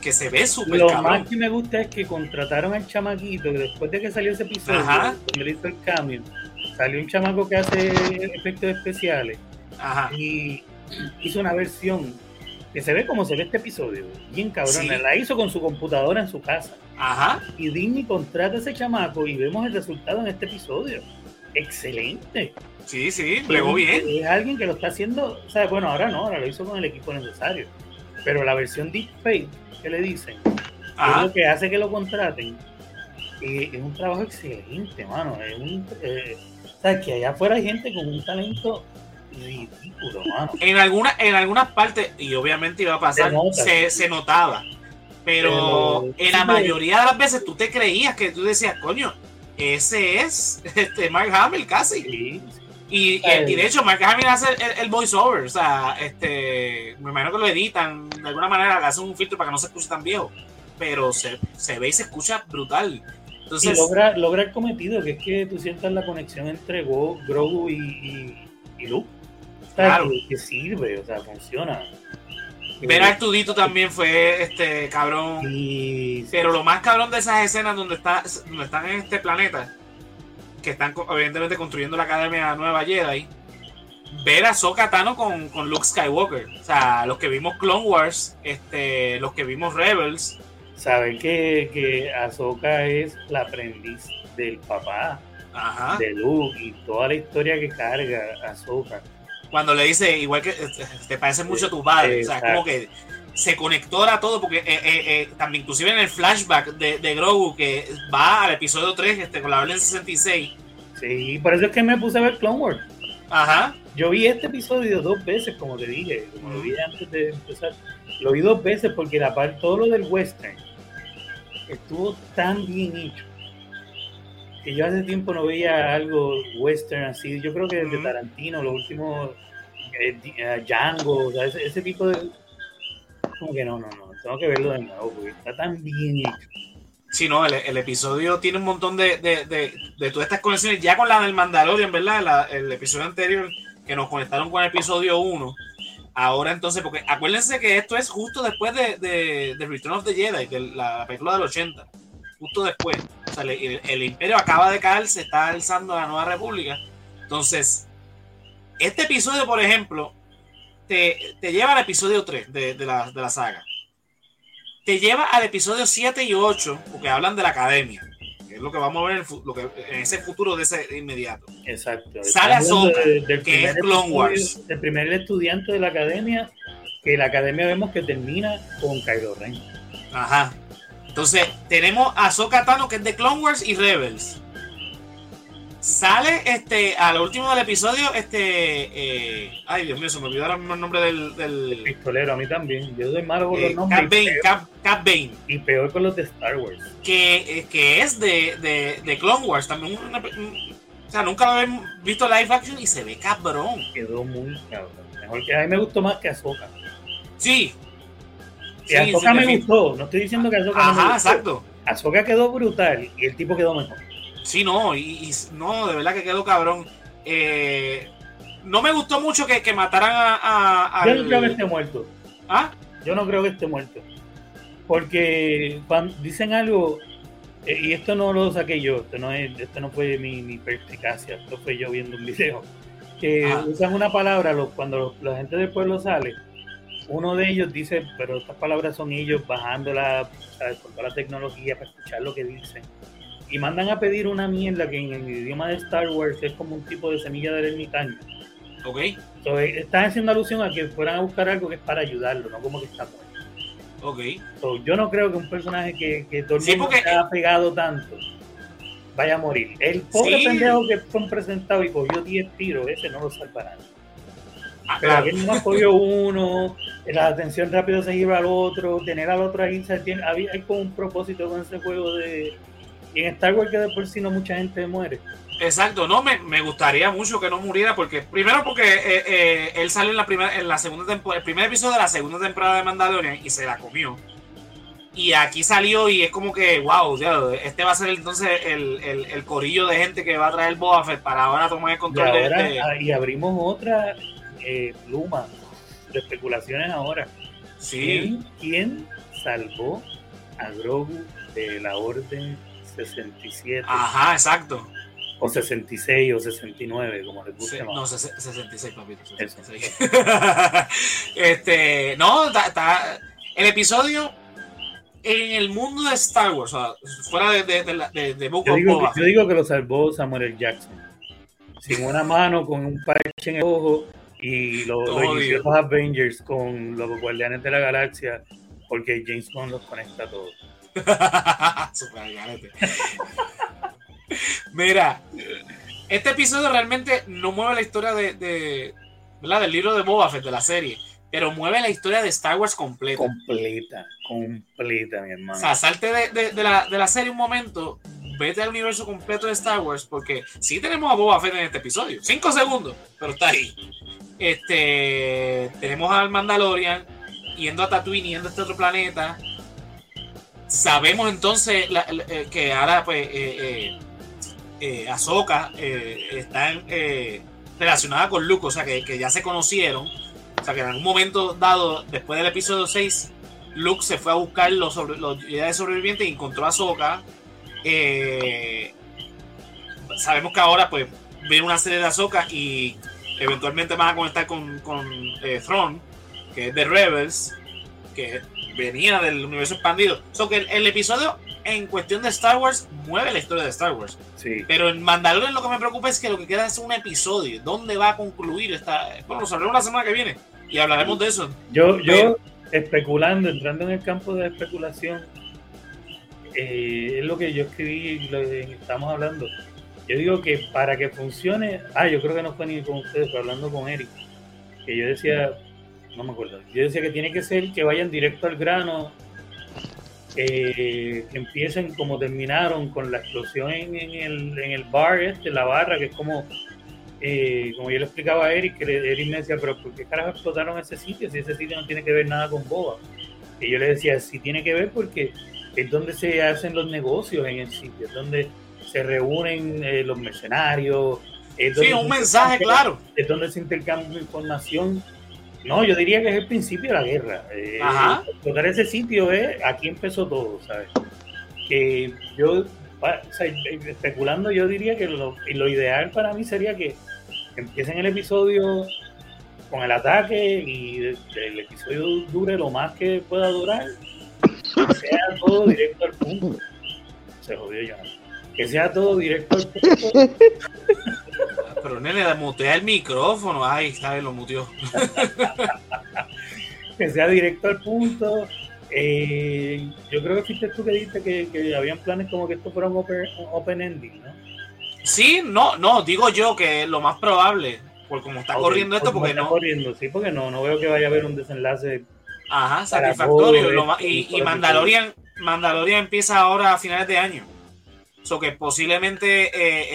que se ve súper Lo más que me gusta es que contrataron al chamaquito, después de que salió ese episodio, donde le hizo el cambio, salió un chamaco que hace efectos especiales Ajá. y hizo una versión que se ve como se ve este episodio, bien cabrón, la hizo con su computadora en su casa. Ajá. Y Disney contrata a ese chamaco y vemos el resultado en este episodio. Excelente. Sí, sí, plegó bien. Es alguien que lo está haciendo, o sea, bueno, ahora no, ahora lo hizo con el equipo necesario. Pero la versión Deepfake que le dicen, es lo que hace que lo contraten. Y es un trabajo excelente, mano. Es un, eh, o sea, que allá afuera hay gente con un talento ridículo, mano. En, alguna, en algunas partes, y obviamente iba a pasar, se, se, notaba. Pero, en la mayoría de las veces tú te creías que tú decías, coño, ese es este Mark Hamill casi. Y, y, de hecho, Mark Hamill hace el, el voiceover, o sea, este, me imagino que lo editan de alguna manera, le hacen un filtro para que no se escuche tan viejo, pero se, se ve y se escucha brutal. Entonces, y logra, logra el cometido, que es que tú sientas la conexión entre Grogu y, y, Luke. claro. que, sirve, o sea, funciona. Ver a Artudito también fue este cabrón. Pero lo más cabrón de esas escenas donde, está, donde están en este planeta que están evidentemente construyendo la Academia Nueva Jedi, ver a Ahsoka Tano con, con, Luke Skywalker. O sea, los que vimos Clone Wars, este, los que vimos Rebels. Saben que, que Ahsoka es la aprendiz del papá de Luke y toda la historia que carga Ahsoka. Cuando le dice, igual que te parece mucho a tu padre, o sea, como que se conectó a todo, porque eh, eh, eh, también inclusive en el flashback de, de, Grogu que va al episodio 3 este, con la Orden 66. Sí, por eso es que me puse a ver Clone Wars. Ajá. Yo vi este episodio dos veces, como te dije, como lo vi antes de empezar. Lo vi dos veces porque la parte, todo lo del western estuvo tan bien hecho que yo hace tiempo no veía algo western así. Yo creo que desde Tarantino, los últimos Django, ese, ese, tipo de, como que no, no, no, tengo que verlo de nuevo porque está tan bien hecho. Sí, no, el, episodio tiene un montón de, de, todas estas conexiones, ya con la del Mandalorian, ¿verdad? el episodio anterior que nos conectaron con el episodio 1. Ahora entonces, porque acuérdense que esto es justo después de, Return of the Jedi, de la película del 80. Justo después. O sea, el, el, imperio acaba de caer, se está alzando la nueva república. Entonces, este episodio, por ejemplo, te, lleva al episodio 3 de, la, de la saga. Te lleva al episodio 7 y 8, porque hablan de la academia es lo que vamos a ver en, lo que, en ese futuro de ese inmediato. Exacto. Sale Ahsoka, que es Clone Wars. El primer estudiante de la academia, que la academia vemos que termina con Kylo Ren. Ajá. Entonces, tenemos a Ahsoka Tano, que es de Clone Wars y Rebels. Sale este, al último del episodio, este. Eh, ay, Dios mío, se me olvidó ahora mismo el nombre del, del... pistolero, a mí también. Yo soy malo con los eh, nombres. Cap Bane, Cap, Cap Bane. Y peor con los de Star Wars. Que, eh, que es de, de, de, Clone Wars también. o sea, nunca lo habían visto live action y se ve cabrón. Quedó muy cabrón. Mejor que a mí me gustó más que Ahsoka. Sí. Y Ahsoka me gustó. No estoy diciendo que Ahsoka Ajá, no me gustó. exacto. Ahsoka quedó brutal y el tipo quedó mejor. Sí, no, y, no, de verdad que quedó cabrón. Eh, no me gustó mucho que, que mataran a, Yo no creo que esté muerto. ¿Ah? Yo no creo que esté muerto. Porque cuando dicen algo, eh, y esto no lo saqué yo, esto no, es, esto no fue mi, mi perspicacia, esto fue yo viendo un video, que usan una palabra cuando la gente del pueblo sale, uno de ellos dice, pero estas palabras son ellos bajándola con toda la tecnología para escuchar lo que dicen y mandan a pedir una mierda que en el idioma de Star Wars es como un tipo de semilla del ermitaño. Ok. Entonces, están haciendo alusión a que fueran a buscar algo que es para ayudarlo, no como que está muerto. Ok. yo no creo que un personaje que, que todo el mundo ha pegado tanto vaya a morir. El pobre pendejo que fue presentado y cogió 10 tiros, ese no lo salvará. Ah, Pero aquí no cogió uno, la atención rápido se iba al otro, tener al otro ahí, tiene, hay como un propósito con ese juego de, y en Star Wars que de por sí no mucha gente muere. Exacto, no, me, me gustaría mucho que no muriera porque, primero porque eh, eh, él salió en la primera, en la segunda temporada, el primer episodio de la segunda temporada de Mandalorian y se la comió. Y aquí salió y es como que, wow, este va a ser entonces el, el, el, corillo de gente que va a traer Boba Fett para ahora tomar el control y de este. Y abrimos otra eh, pluma de especulaciones ahora. Sí. ¿Quién, salvó a Grogu de la Orden 67? Ajá, exacto. O 66 o 69, como les guste más. No, 66, papito. 66. este, no, está, el episodio en el mundo de Star Wars, o sea, fuera de, de, de, de yo, digo, yo digo que lo salvó Samuel L. Jackson. Sin una mano, con un parche en el ojo y los, los Avengers con los Guardianes de la Galaxia, porque James Bond los conecta a todos. Mira, este episodio realmente no mueve la historia de, de del libro de Boba Fett de la serie, pero mueve la historia de Star Wars completa. Completa, completa, mi hermano. O sea, salte de, de, la, de la serie un momento, vete al universo completo de Star Wars, porque sí tenemos a Boba Fett en este episodio. Cinco segundos, pero está ahí. Este, tenemos al Mandalorian yendo a Tatooine, yendo a este otro planeta. Sabemos entonces eh, que ahora, pues, eh, eh, Ahsoka eh, relacionada con Luke, o sea que, ya se conocieron. O sea que en algún momento dado, después del episodio 6, Luke se fue a buscar los, sobre, los sobrevivientes y encontró a Ahsoka. Eh, sabemos que ahora pues viene una serie de Ahsoka y eventualmente van a conectar con, con Throne, que es de Rebels, que venía del universo expandido. O sea que el episodio en cuestión de Star Wars mueve la historia de Star Wars. Sí. Pero en Mandalorian lo que me preocupa es que lo que queda es un episodio. ¿Dónde va a concluir esta? Bueno, lo sabremos la semana que viene y hablaremos de eso. Yo, yo especulando, entrando en el campo de especulación, eh, es lo que yo escribí que estamos hablando. Yo digo que para que funcione, ah, yo creo que no fue ni con ustedes, pero hablando con Eric, que yo decía, no me acuerdo, yo decía que tiene que ser que vayan directo al grano eh, empiecen como terminaron con la explosión en, el, en el bar este, la barra, que es como, eh, como yo le explicaba a Eric, que Eric me decía, pero ¿por qué carajo explotaron ese sitio si ese sitio no tiene que ver nada con Boba? Y yo le decía, sí tiene que ver porque es donde se hacen los negocios en el sitio, es donde se reúnen eh, los mercenarios. Es sí, un mensaje, claro. Es donde se intercambia información no, yo diría que es el principio de la guerra. Eh, Ajá. Ese sitio es, aquí empezó todo, ¿sabes? Que yo, especulando, yo diría que lo, lo ideal para mí sería que empiecen el episodio con el ataque y el episodio dure lo más que pueda durar. Que sea todo directo al punto. Se jodió ya. Que sea todo directo al punto. Pero nene, mutea el micrófono. Ay, está bien, lo muteó. que sea directo al punto. Eh, yo creo que fuiste tú que dijiste que, que habían planes como que esto fuera un open, ending, ¿no? Sí, no, no, digo yo que es lo más probable, por como está corriendo esto, porque no. corriendo, sí, porque no, no veo que vaya a haber un desenlace. Ajá, satisfactorio. y, y Mandalorian, Mandalorian empieza ahora a finales de año. So que posiblemente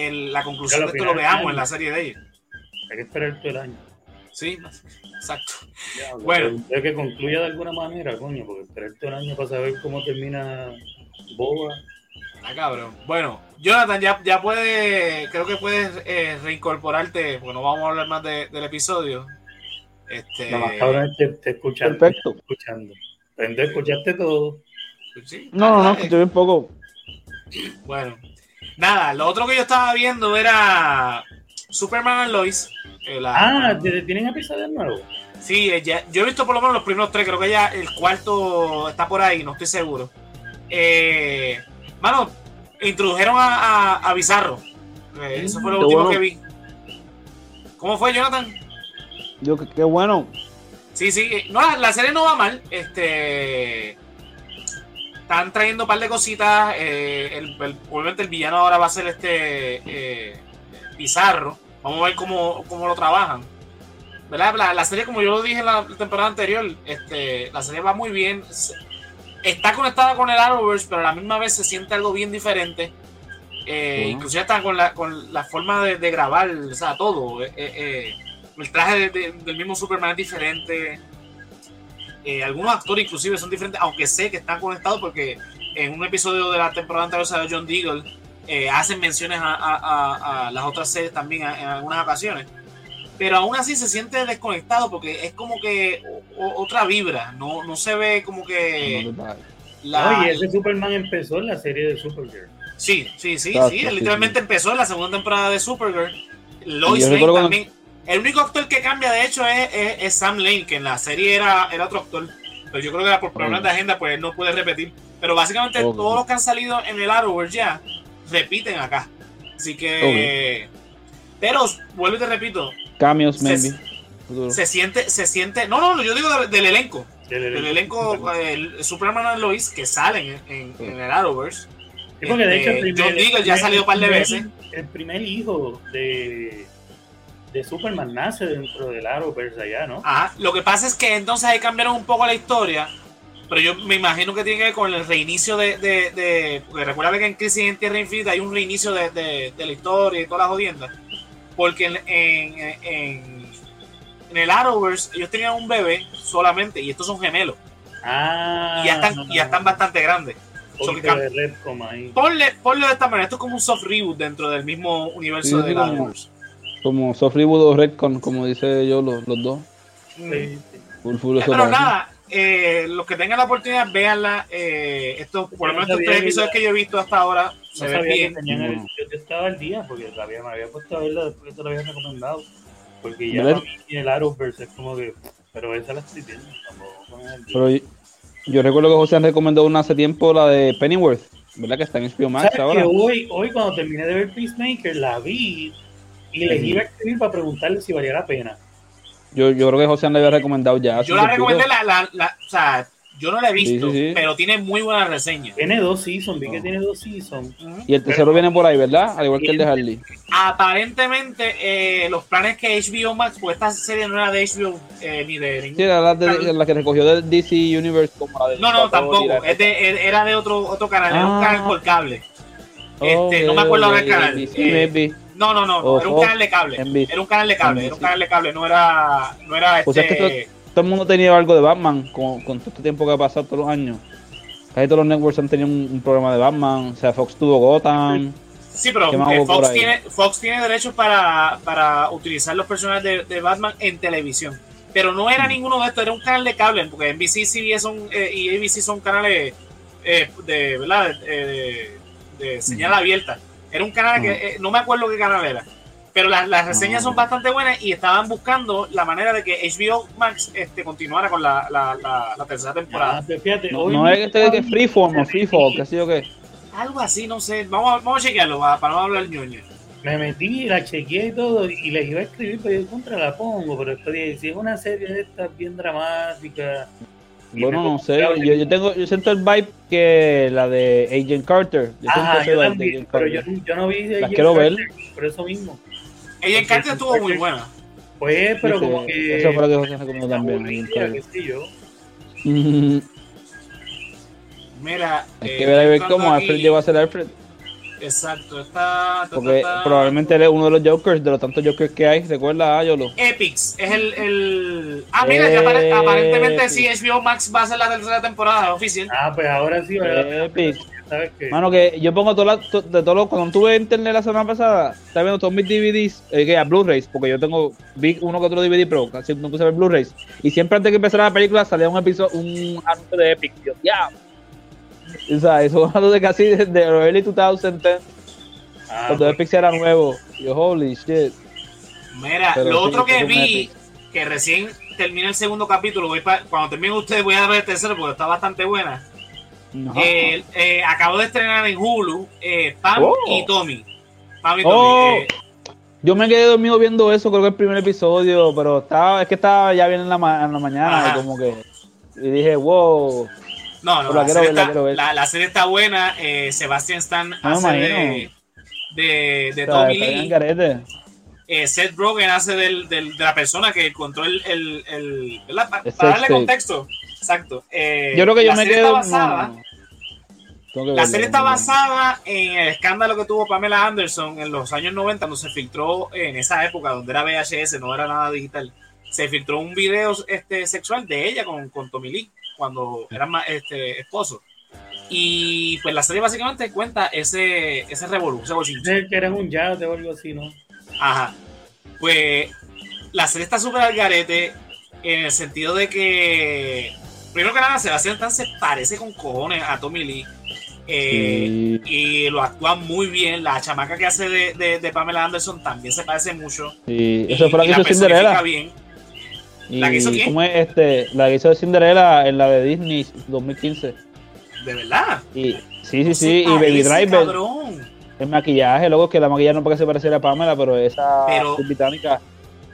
eh, la conclusión de esto lo veamos en la serie de ellos. Hay que esperar todo el año. Sí, exacto. bueno. Hay que concluya de alguna manera, coño, porque esperar todo el año para saber cómo termina Boba. Ah, cabrón. Bueno, Jonathan, ya, ya puedes, creo que puedes eh, reincorporarte, porque no vamos a hablar más del episodio. Este... No, cabrón, te, te escuchando. Perfecto. Te escuchando. ¿Escuchaste todo? Sí. No, no, no, escuché un poco. Bueno, nada, lo otro que yo estaba viendo era Superman and Lois. Eh, ah, ¿tienen episodios nuevos? Sí, eh, yo he visto por lo menos los primeros tres, creo que ya el cuarto está por ahí, no estoy seguro. Eh, mano, introdujeron a, Bizarro. Eh, eso fue lo último que vi. ¿Cómo fue, Jonathan? Yo, qué bueno. Sí, sí. No, la serie no va mal. Este están trayendo un par de cositas. Eh, el, obviamente el villano ahora va a ser este eh, Pizarro. Vamos a ver cómo, lo trabajan. ¿verdad? La, serie, como yo lo dije en la temporada anterior, este, la serie va muy bien. Está conectada con el Arrowverse, pero a la misma vez se siente algo bien diferente. Eh, inclusive está con la, con la forma de, grabar, o sea, todo. El traje del mismo Superman es diferente. Eh, algunos actores inclusive son diferentes, aunque sé que están conectados porque en un episodio de la temporada anterior de John Deagle eh, hacen menciones a, a- a- a las otras series también a- en algunas ocasiones. Pero aún así se siente desconectado porque es como que o- o- otra vibra, no, no se ve como que la... Oye, ese Superman empezó en la serie de Supergirl. Sí, sí, sí, Exacto, sí. sí, Literalmente sí. empezó en la segunda temporada de Supergirl. Lois Lane cuando- también. El único actor que cambia, de hecho, es, es- es Sam Lane, que en la serie era, era otro actor. Pero yo creo que era por problemas de agenda, pues él no puede repetir. Pero básicamente Ok. todos los que han salido en el Arrowverse ya repiten acá. Así que. Pero, vuelvo y te repito, Cameos, Se- maybe. Futuro. se siente, se siente. No, no, yo digo del, del elenco. Del Del elenco, el Superman y Lois que salen en, en- en el Arrowverse. Sí, porque de hecho el Este, primer- John Deagle ya ha salido un par de veces. El primer hijo de, de Superman nace dentro del Arrowverse allá, ¿no? Ajá. Lo que pasa es que entonces ahí cambiaron un poco la historia. Pero yo me imagino que tiene que ver con el reinicio de. de, de- porque recuerda que en Crisis en Tierra Infinita hay un reinicio de, de- de la historia y todas las jodiendas. Porque en, en, en, en el Arrowverse ellos tenían un bebé solamente y estos son gemelos. Ah, Y ya están, y ya están bastante grandes. de. Ponle, ponle de esta manera, esto es como un soft reboot dentro del mismo universo Sí, como- Arrowverse. Como Soft Reboot o Redcon, como dice yo, los, los dos. Sí, sí. Full, full, eso Pero nada, eh, los que tengan la oportunidad, véanla. Eh, estos, por lo menos no estos tres episodios que yo he visto hasta ahora se No ven sabía que bien. tenían el, No. yo, yo estaba al día porque había- me había puesto a verla después que te lo había recomendado. Porque ya para mí el Arrowverse es como que, pero esa la estoy viendo. Pero yo, yo recuerdo que José han recomendado una hace tiempo, la de Pennyworth, ¿verdad? Que está en HBO Max ¿Sabes ahora. que hoy, hoy cuando terminé de ver Peacemaker la vi y les iba a escribir para preguntarle si valía la pena. Yo, yo creo que José le había recomendado ya. Yo la recomendé, la, la, la- o sea, yo no la he visto, Sí, sí, sí. pero tiene muy buena reseña. Tiene dos seasons, vi que tiene dos seasons. Y el tercero viene por ahí, ¿verdad? Al igual que el de Harley. Aparentemente, eh, los planes que HBO Max, pues esta serie no era de HBO eh, ni de Sí, ningún. era la, de- la que recogió de DC Universe como la de No, no, tampoco. Es de- era de otro, otro canal, era un Ah. canal por cable. Oh, este, no me acuerdo ahora el canal. Eh, maybe. No, no, no, no, era un canal de cable. Era un canal de cable, era un canal de cable, no era, no era O sea, es este. que Todo el mundo tenía algo de Batman con, con todo este tiempo que ha pasado todos los años. Casi todos los networks han tenido un, un programa de Batman. O sea, Fox tuvo Gotham. Sí, pero ¿Qué más eh, Fox, tiene, Fox tiene derechos para, para utilizar los personajes de, de Batman en televisión. Pero no Mm. era ninguno de estos, era un canal de cable, porque NBC CBS son, eh, y ABC son canales eh, de, ¿verdad? Eh, de, de señal abierta. Era un canal que eh, no me acuerdo qué canal era. Pero las, las reseñas son bastante buenas y estaban buscando la manera de que HBO Max este, continuara con la, la, la, la tercera temporada. Ah, pero fíjate, No, hoy no es que que estaba- Freeform o Freefall, qué sé yo qué. Algo así, no sé. Vamos a, vamos a chequearlo para, para no hablar ñoño. Me metí, la chequeé y todo, y les iba a escribir, pero yo contra la pongo, pero después dije, si es una serie de estas bien dramática. Bueno, no sé. Yo, yo tengo, yo siento el vibe que la de Agent Carter. Yo siento Ajá, yo vibe de también, Agent pero yo, Carter. yo no vi de Las Agent quiero ver. Carter, por eso mismo. Porque Carter estuvo muy Carter- buena. Pues, pero Sí, sí, como que... Eso fue lo que José recomendó también. Agent aburrida, Carter. qué sé yo. Mira. Hay eh, que ver a ver cómo aquí- Alfred llegó a ser Alfred. Exacto, está. ta, ta, Porque ta. probablemente él es uno de los Jokers, de los tantos Jokers que hay. ¿Recuerda, Ayolo? Epix es el. el... Ah, mira, ya apare- aparentemente sí, HBO Max va a ser la tercera temporada oficial. Ah, pues ahora sí, ¿verdad? Epic. ¿Sabes qué? Mano, que yo pongo todas las- to- de todos los. Cuando tuve internet la semana pasada, estaba viendo todos mis DVDs, eh, que a Blu-rays, porque yo tengo. Vi uno que otro DVD, pero casi no puse a ver Blu-rays. Y siempre antes que empezara la película salía un episodio, un anuncio de Epic. Yo, ya. O sea, eso de casi desde early 2010, Ah, cuando pues, Epic era nuevo. Yo, holy shit. Mira, Pero lo sí, otro que vi, que recién termina el segundo capítulo, voy pa- cuando termine ustedes voy a ver el tercero porque está bastante buena. Ajá. Eh, eh, acabo de estrenar en Hulu eh, Pam Oh. y Tommy. Pam y Tommy. Oh. Yo me quedé dormido viendo eso, creo que el primer episodio, pero estaba, es que estaba ya bien en la, ma- en la mañana y como que y dije, wow, No, no, la la, serie ver, está, la- la serie está buena. Eh, Sebastian Stan me hace de, de, de Tommy Lee. Eh, Seth Rogen hace del, del- de la persona que encontró el. el, para darle contexto. Exacto. Eh, Yo creo que yo me quedo. Basada, no. Que La serie está basada en el escándalo que tuvo Pamela Anderson en los años 90, cuando se filtró en esa época, donde era VHS, no era nada digital. se filtró un video este, sexual de ella con, con Tommy Lee cuando eran ma- este, esposos. Y pues la serie básicamente cuenta ese, ese. Dice que eres un yate o algo así, ¿no? Ajá. Pues la serie está súper al garete en el sentido de que, primero que nada, Sebastián Stan se parece con cojones a Tommy Lee. Eh, Sí. Y lo actúa muy bien. La chamaca que hace de, de- de Pamela Anderson también se parece mucho. Sí, Y- eso fue la y que hizo Cinderella. bien. Y ¿La que hizo quién? ¿cómo es este? La que hizo de Cinderella en la de Disney 2015. De verdad. Y sí, sí, No sí, y Baby Driver. cabrón. El maquillaje, luego que la maquillaron para que se pareciera a Pamela, pero esa Pero- es británica.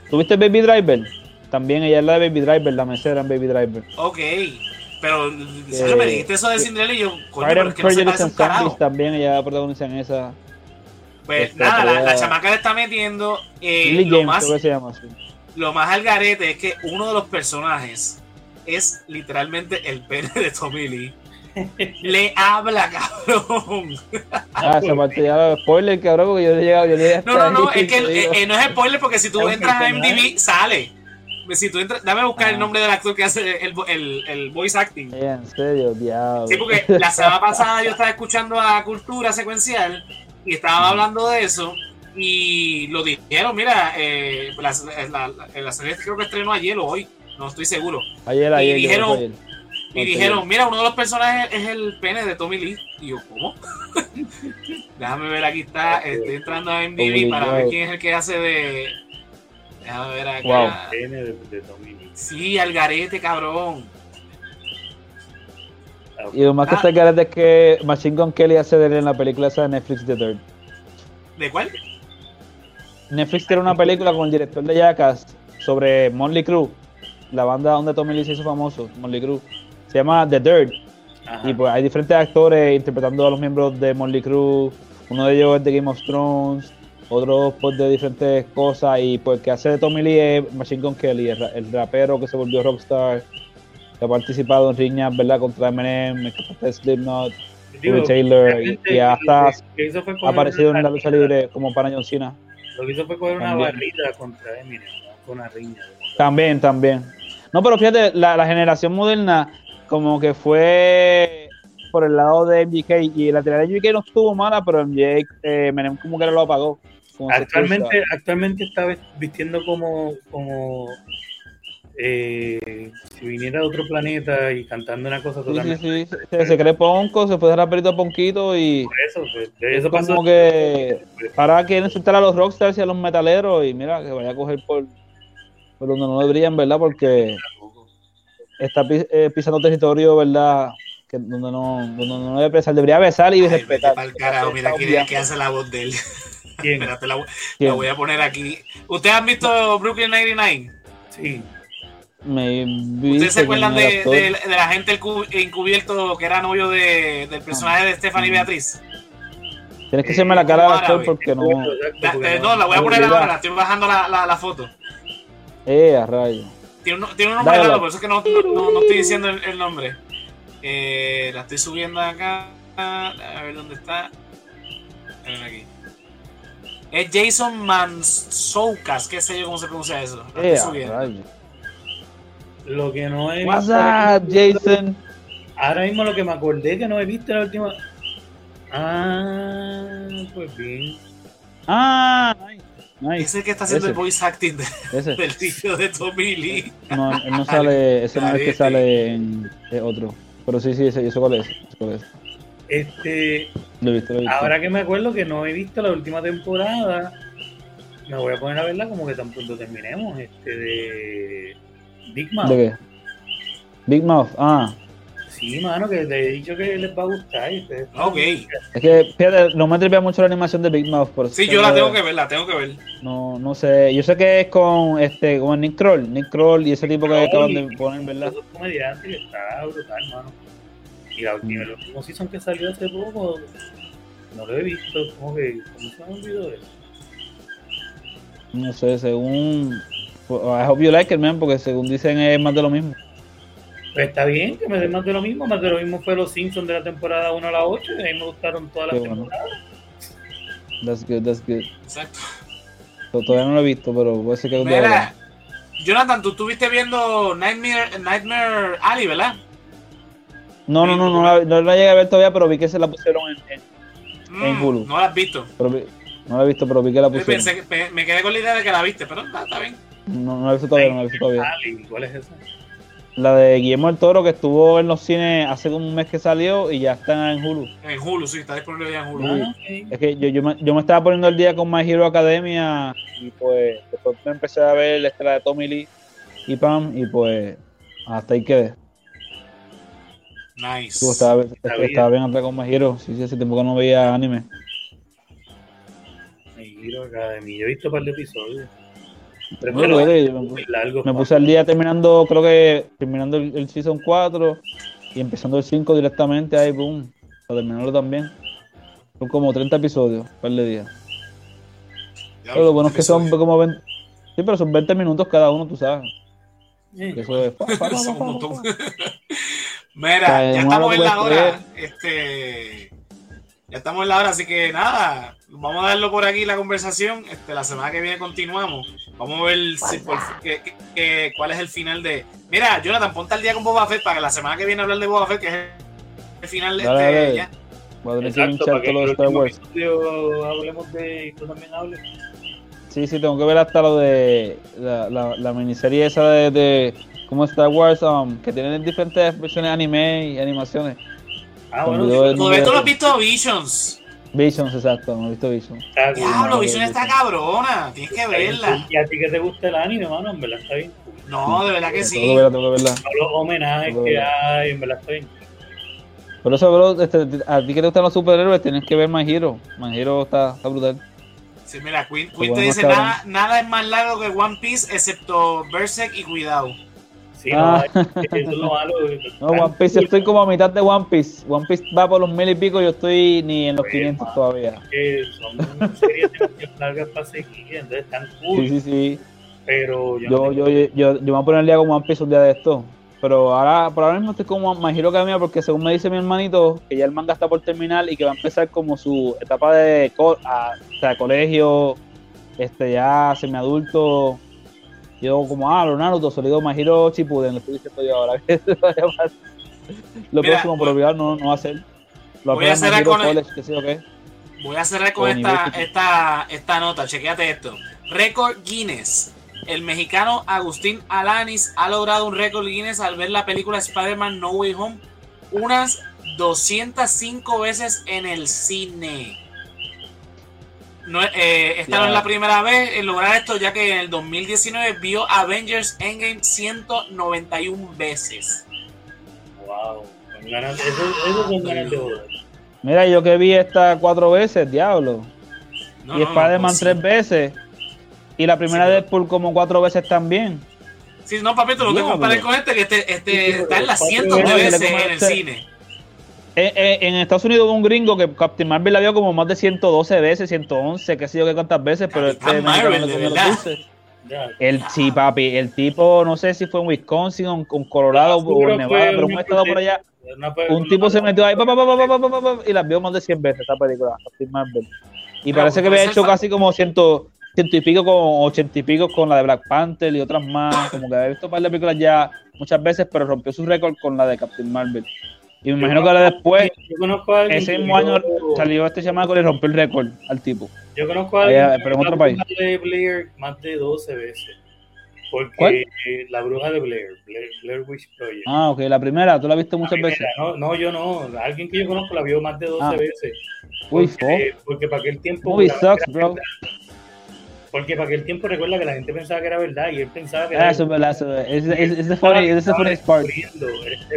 ¿Tuviste Baby Driver? También ella es la de Baby Driver, la mesera en Baby Driver. Ok. Pero Sergio, me dijiste eso de Cinderella y yo, coño, pero es que no se Prejudice parece un and Zombies carajo. también ella protagoniza en esa. Pues Este, nada, la, chamaca le está metiendo. eh, Lily lo James, más creo que se llama así. Lo más al garete es que uno de los personajes es literalmente el pene de Tommy Lee. Le habla, cabrón. Ah, parte ya, spoiler, cabrón, porque yo he llegado, yo llegué No, no, no, es que eh, eh, no es spoiler porque si tú entras a. MDB, sale. Si tú entras, dame a buscar el Ah. nombre del actor que hace el, el, el voice acting. En serio, diablo. Sí, porque la semana pasada yo estaba escuchando a Cultura Secuencial y estaban hablando de eso y lo dijeron, mira, eh, la, la, la- la serie creo que estrenó ayer o hoy, no estoy seguro. Ayer, y ayer, dijeron- ayer. Y dijeron, mira, uno de los personajes es el pene de Tommy Lee. Y yo, ¿cómo? Déjame ver, aquí está, estoy entrando a MDB para ver quién es el que hace de... Déjame ver acá. Wow. Tiene de, de Tommy Lee. Sí, al garete, cabrón. Y lo más que Ah. está claro es que Machine Gun Kelly hace de él en la película esa de Netflix The Dirt. ¿De cuál? Netflix tiene una película con el director de Jackass sobre Motley Crue, la banda donde Tommy Lee se hizo famoso, Motley Crue. Se llama The Dirt. Ajá. Y pues hay diferentes actores interpretando a los miembros de Motley Crue. Uno de ellos es de Game of Thrones, otro pues de diferentes cosas. Y pues que hace de Tommy Lee es Machine Gun Kelly, el, el rapero que se volvió rockstar, que ha participado en riñas, ¿verdad? Contra Eminem, Slipknot, Digo, Taylor, y, hasta ha aparecido en la lucha libre como para John Cena. Lo que hizo fue coger una barrida contra Eminem, ¿no? con una riña. También, también. No, pero fíjate, la, la generación moderna como que fue por el lado de MJK y la tirada de MJK no estuvo mala, pero MJK, eh, Eminem como que lo apagó. Actualmente, actualmente está vistiendo como, como eh, si viniera de otro planeta y cantando una cosa Sí, sí, totalmente. sí, se, cree ponco, se fue de raperito a ponquito y Por eso, pues, es como que ahora quieren insultar a los rockstars y a los metaleros y mira, que vaya a coger por, por donde no deberían, ¿verdad? Porque está eh, pisando territorio, ¿verdad? Que donde no, donde no debe pesar, debería besar y respetar. pa'l carajo, mira quién el que hace la voz de él. ¿Quién? Espérate, la, voy- ¿Quién? la voy a poner aquí. ¿Ustedes han visto Brooklyn 99? Sí. Me ¿Ustedes se acuerdan de, actor. de, de la gente encu- encubierto que era novio de, del personaje de Stephanie Mm. Beatriz? Tienes que hacerme la cara del actor árabe. porque no. La- eh, no, la voy a poner ahora, la estoy bajando la, la, la foto. Eh, a rayo. Tiene un, tiene un nombre dale. por eso es que no, no, no- estoy diciendo el, el nombre. Eh, la estoy subiendo acá. A ver dónde está. A ver aquí. Es Jason Mansoukas, qué sé yo cómo se pronuncia eso. La Eh, estoy a subiendo. Lo que no he What's visto- up, Jason? Ahora mismo lo que me acordé que no he visto la última. Ah, pues bien. Ah, nice. nice. Ese que está haciendo Ese. el voice acting de- Ese. del vídeo de Tommy Lee. No, él no sale, ese no es el que sale en otro. Pero sí, sí, ese, sé cuál es. cuál es. Este, Lo he visto, lo he visto. ahora que me acuerdo que no he visto la última temporada, me voy a poner a verla como que tan pronto terminemos. Este de Big Mouth. ¿De qué? Big Mouth, ah. Sí, mano, que les he dicho que les va a gustar. y ustedes- Ok. Es que, fíjate, no me tripea mucho la animación de Big Mouth. Por eso Sí, yo la tengo que ver, la tengo que ver. No, no sé. Yo sé que es con este, con Nick Kroll. Nick Kroll y ese tipo que acaban de poner, ¿verdad? Los dos comediantes que está brutal, mano. Y la última, el último season que salió hace poco, no lo he visto. Como que, ¿cómo se me olvidó eso? No sé, según. I hope you like it, man, porque según dicen es más de lo mismo. Pues está bien, que me den más de lo mismo. Más de lo mismo fue los Simpsons de la temporada 1 a la 8. Y a mí me gustaron todas las bueno. temporadas. That's good, that's good. Exacto. Todavía no lo he visto, pero puede ser que un día lo Mira, vea. Jonathan, tú estuviste viendo Nightmare, Nightmare Alley, ¿verdad? No, no, no, no la, no la llegué a ver todavía, pero vi que se la pusieron en, en, en Mm, Hulu. No la has visto. Pero vi- no la he visto, pero vi que la Yo pusieron. pensé que- me, me quedé con la idea de que la viste, pero está, está bien. No, no la he visto todavía, no la he visto todavía. ¿Cuál es esa? La de Guillermo del Toro que estuvo en los cines hace como un mes que salió y ya está en Hulu. En Hulu, sí, está disponible ya en Hulu. Ah. Es que yo, yo, me, yo me estaba poniendo el día con My Hero Academia y pues después me empecé a ver la estrella de Tommy Lee y Pam y pues hasta ahí quedé. Nice. Tú, estaba, bien. estaba bien atrás con My Hero. Sí, sí, hace tiempo que no veía anime. My Hero Academy. Yo he visto un par de episodios. Pero yo me, muy largo. me puse al día terminando, creo que terminando el, el Season 4 y empezando el 5 directamente ahí, boom, para terminarlo también. Son como 30 episodios, un par de días. Ya, Pero lo bueno es que son como 20, sí, pero son 20 minutos cada uno, tú sabes. Que Eso es pa, pa, pa, Son pa, un pa, montón. Mira, O sea, ya estamos en la hora. Este, ya estamos en la hora, así que nada, vamos a darlo por aquí la conversación. Este, la semana que viene continuamos. Vamos a ver si por- qué- qué- qué- cuál es el final de. Mira, Jonathan, ponte al día con Boba Fett para que la semana que viene hablar de Boba Fett, que es el final de Dale, este, dale. ya. Voy a tener que Exacto, para que todo Star último Wars. episodio hablemos de. y tú también hables. Sí, sí, tengo que ver hasta lo de la, la, la miniserie esa de, de como Star Wars, um, que tienen diferentes versiones de anime y animaciones. Ah, bueno. Todavía tú no has visto Visions. Visions, exacto, no he visto Visions. Diablo, Visions está cabrona. Tienes que verla. Y a ti que te gusta el anime, mano, en verdad está bien. No, de verdad que Tengo sí. que verla, tengo que verla. Los homenajes que hay, en verdad está bien. Por eso, bro, este, a ti que te gustan los superhéroes, tienes que ver My Hero. My Hero está, está brutal. Sí, mira, Quinn, Quinn Bueno, te dice nada, nada es más largo que One Piece excepto Berserk y Cuidado. Sí, Ah. no, eso es lo malo. No, One Piece, estoy como a mitad de One Piece. One Piece va por los mil y pico, yo estoy ni en los Pues, 500 mano. todavía. que son series demasiado largas para seguir, entonces están cool, Sí, sí, sí. pero yo, Yo, no yo, yo, yo, yo me voy a poner el día con One Piece un día de esto. Pero ahora, por ahora mismo estoy como My Hero Academia porque según me dice mi hermanito, que ya el manga está por terminar y que va a empezar como su etapa de co- a- o sea, colegio, este ya semiadulto. Yo como, ah, los Naruto, sólido My Hero Shippuden, lo estoy diciendo yo ahora. lo Mira, próximo, pero obligado no, no va a ser. Lo voy a cerrar con el- que qué. Voy a cerrar con esta, esta, esta nota, chequéate esto. Récord Guinness. El mexicano Agustín Alanis ha logrado un récord Guinness al ver la película Spider-Man No Way Home unas 205 veces en el cine. No, eh, esta no es la primera vez en lograr esto, ya que en el 2019 vio Avengers Endgame 191 veces. wow, ganas, eso, eso son ganas de. Mira, yo que vi esta cuatro veces, diablo. No, y no, Spider-Man no, sí. tres veces. Y la primera Sí, de Deadpool como cuatro veces también. Sí, no, papito, no te compares con este, que este, este está en las cientos de veces en el cine. Eh, eh, en Estados Unidos hubo un gringo que Captain Marvel la vio como más de 112 veces, 111, qué sé yo qué cuántas veces, pero este de verdad. El, sí, papi, el tipo, no sé si fue en Wisconsin o en Colorado o en Nevada, pero un estado por allá. Un tipo se metió ahí y las vio más de 100 veces esa película, Captain Marvel. Y parece que había hecho casi como 100, ciento y pico con ochenta y pico con la de Black Panther y otras más. Como que había visto un par de películas ya muchas veces, pero rompió su récord con la de Captain Marvel. Y me imagino que ahora después, a ese mismo año, salió este chamaco y le rompió el récord al tipo. Yo conozco a Allá, alguien que pero en otro la país. de Blair más de 12 veces. Porque ¿Cuál? la bruja de Blair, Blair, Blair Witch Project. Ah, ok, la primera, tú la viste La muchas primera, veces. No, no, yo no. Alguien que yo conozco la vio más de 12 Ah. veces. Uy, Porque, porque para aquel tiempo. La- sucks, bro. Porque para aquel tiempo recuerda que la gente pensaba que era verdad y él pensaba que Ah, era eso es verdad, eso. Ese Él,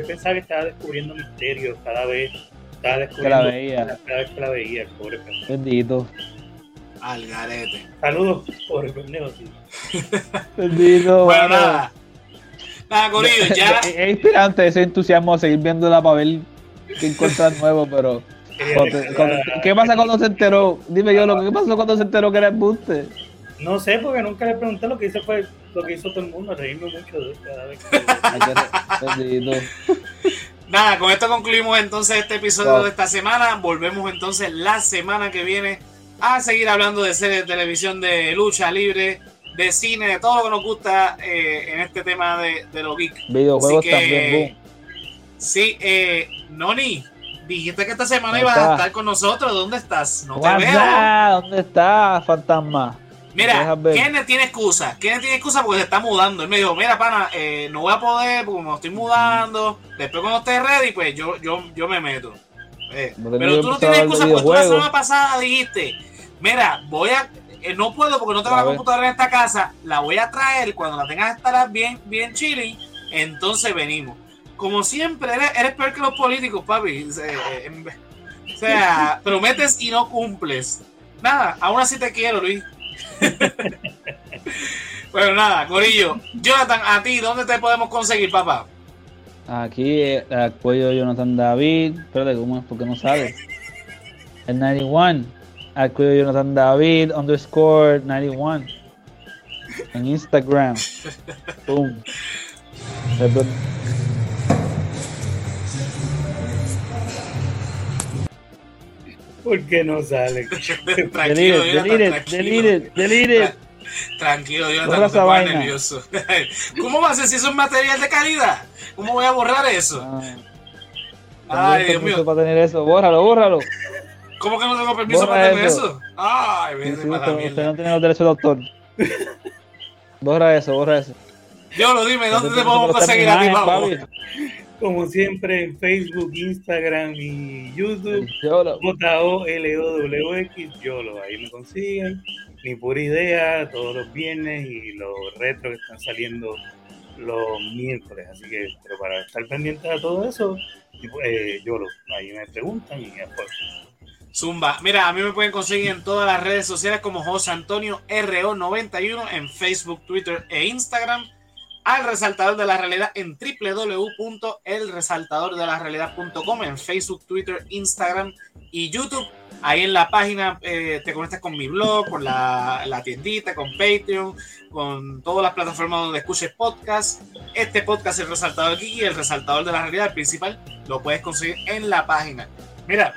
pensaba que estaba descubriendo misterios cada vez. Estaba que descubriendo la veía. cada vez que la veía, el pobre pendejo. Bendito. Al garete. Saludos, pobre pendejo, sí. Bendito, Bueno, mano. nada. Nada, Corillo, ya. Es inspirante ese entusiasmo a seguir viéndola para ver qué encuentras nuevo, pero. Cuando- cuando- ¿Qué pasa cuando se enteró? Dime yo, lo ¿qué pasó cuando se enteró que era embuste? No sé, porque nunca le pregunté lo que hizo fue lo que hizo todo el mundo, reírme mucho de cada vez que. Nada, con esto concluimos entonces este episodio Wow. de esta semana. Volvemos entonces la semana que viene a seguir hablando de series de televisión de lucha libre, de cine, de todo lo que nos gusta eh, en este tema de, de los geeks. Videojuegos también, Sí, eh, Noni, dijiste que esta semana ibas a estar con nosotros. ¿Dónde estás? No te veo. ¿Dónde estás, fantasma? Mira, Kenneth tiene excusa. Kenneth tiene excusa porque se está mudando. Él me dijo, mira, pana, eh, no voy a poder porque me estoy mudando. Después cuando esté ready, pues yo, yo, yo me meto. Eh, pero tú no tienes excusa porque tú la semana pasada dijiste, mira, voy a... Eh, no puedo porque no tengo la computadora en esta casa. La voy a traer cuando la tengas estará bien, bien chilling. Entonces venimos. Como siempre, eres, eres peor que los políticos, papi. O sea, prometes y no cumples. Nada, aún así te quiero, Luis. bueno, nada, Corillo. Jonathan, a ti, ¿dónde te podemos conseguir, papá? Aquí, eh, cuello de Jonathan David. Espérate, ¿cómo es? Porque no sabe. El 91. Al cuello de Jonathan David, underscore 91. En Instagram. Boom. ¿Por qué no sale? tranquilo, delete, delete, delete, Tranquilo, yo no estoy nervioso. ¿Cómo va a ser si eso es material de calidad? ¿Cómo voy a borrar eso? Ah, Ay, Dios mío. para tener eso, bórralo, bórralo. ¿Cómo que no tengo permiso para tener eso? Ay, vete sí, usted, usted no tiene los derechos de autor. borra eso, borra eso. Yo lo dime, ¿dónde te podemos conseguir a ti, Pablo? Como siempre en Facebook, Instagram y YouTube. J-O-L-O-W-X, YOLO. Ahí me consiguen. Ni pura idea, todos los viernes y los retros que están saliendo los miércoles. Así que, pero para estar pendiente de todo eso, eh, YOLO. Ahí me preguntan y después. Zumba. Mira, a mí me pueden conseguir en todas las redes sociales como José Antonio RO91 en Facebook, Twitter e Instagram al resaltador de la realidad en www.elresaltadordelarealidad.com en Facebook, Twitter, Instagram y YouTube. Ahí en la página eh, te conectas con mi blog, con la, tiendita, con Patreon, con todas las plataformas donde escuches podcast. Este podcast, El Resaltador aquí y El Resaltador de la Realidad, principal, lo puedes conseguir en la página. Mira,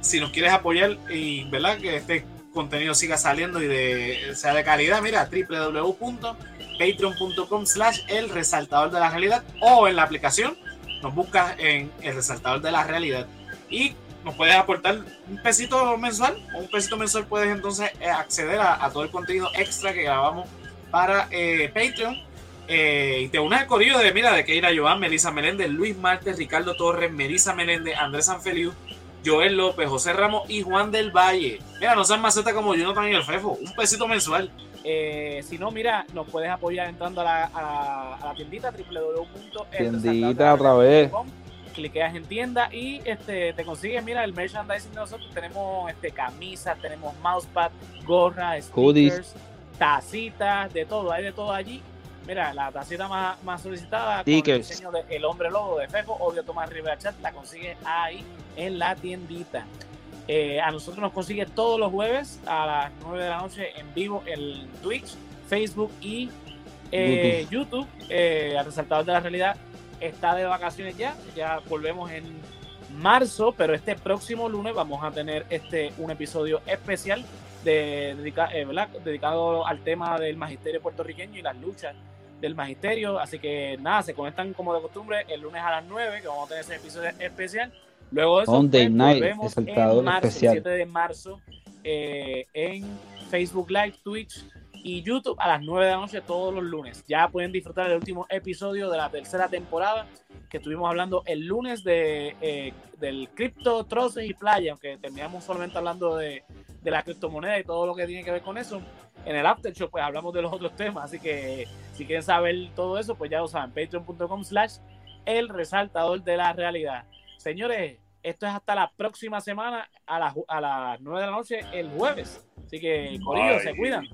si nos quieres apoyar y ¿verdad? que este contenido siga saliendo y de, sea de calidad, mira, www patreon.com slash el resaltador de la realidad o en la aplicación nos buscas en el resaltador de la realidad. Y nos puedes aportar un pesito mensual. O un pesito mensual puedes entonces eh, acceder a, todo el contenido extra que grabamos para eh, Patreon. Eh, y te unes al corrido de mira de Keira Joan, Melissa Meléndez, Luis Martes, Ricardo Torres, Melissa Meléndez, Andrés Sanfeliu, Joel López, José Ramos y Juan del Valle. Mira, no sean maceta como yo, no también el Fefo, un pesito mensual. Eh, si no, mira, nos puedes apoyar entrando a la, a la, tiendita Tiendita otra vez. Cliqueas en tienda y este, te consigues, mira, el merchandising de nosotros. Tenemos este, camisas, tenemos mousepad, gorras, stickers, tacitas, de todo, hay de todo allí. Mira, la tacita más, más solicitada con el diseño de El Hombre Lobo de Fefo, obvio Tomás Rivera Chat, la consigues ahí en la tiendita. Eh, a nosotros nos consigue todos los jueves a las 9 de la noche en vivo en Twitch, Facebook y eh, YouTube. Eh, al resaltador de la realidad está de vacaciones ya. Ya volvemos en marzo, pero este próximo lunes vamos a tener este un episodio especial de, dedicado al tema del magisterio puertorriqueño y las luchas del magisterio. Así que nada, se conectan como de costumbre el lunes a las 9, que vamos a tener ese episodio especial. Luego de eso, Monday pues, Night, en marzo, especial. 7 de marzo, eh, en Facebook Live, Twitch y YouTube a las 9 de la noche todos los lunes. Ya pueden disfrutar el último episodio de la tercera temporada que estuvimos hablando el lunes de, eh, del cripto, troces y playa, aunque terminamos solamente hablando de, de la criptomoneda y todo lo que tiene que ver con eso. En el After Show pues hablamos de los otros temas, así que si quieren saber todo eso, pues ya lo saben, patreon.com slash el resaltador de la realidad. Señores, esto es hasta la próxima semana a, las a las 9 de la noche el jueves. Así que, Corillo, se cuidan.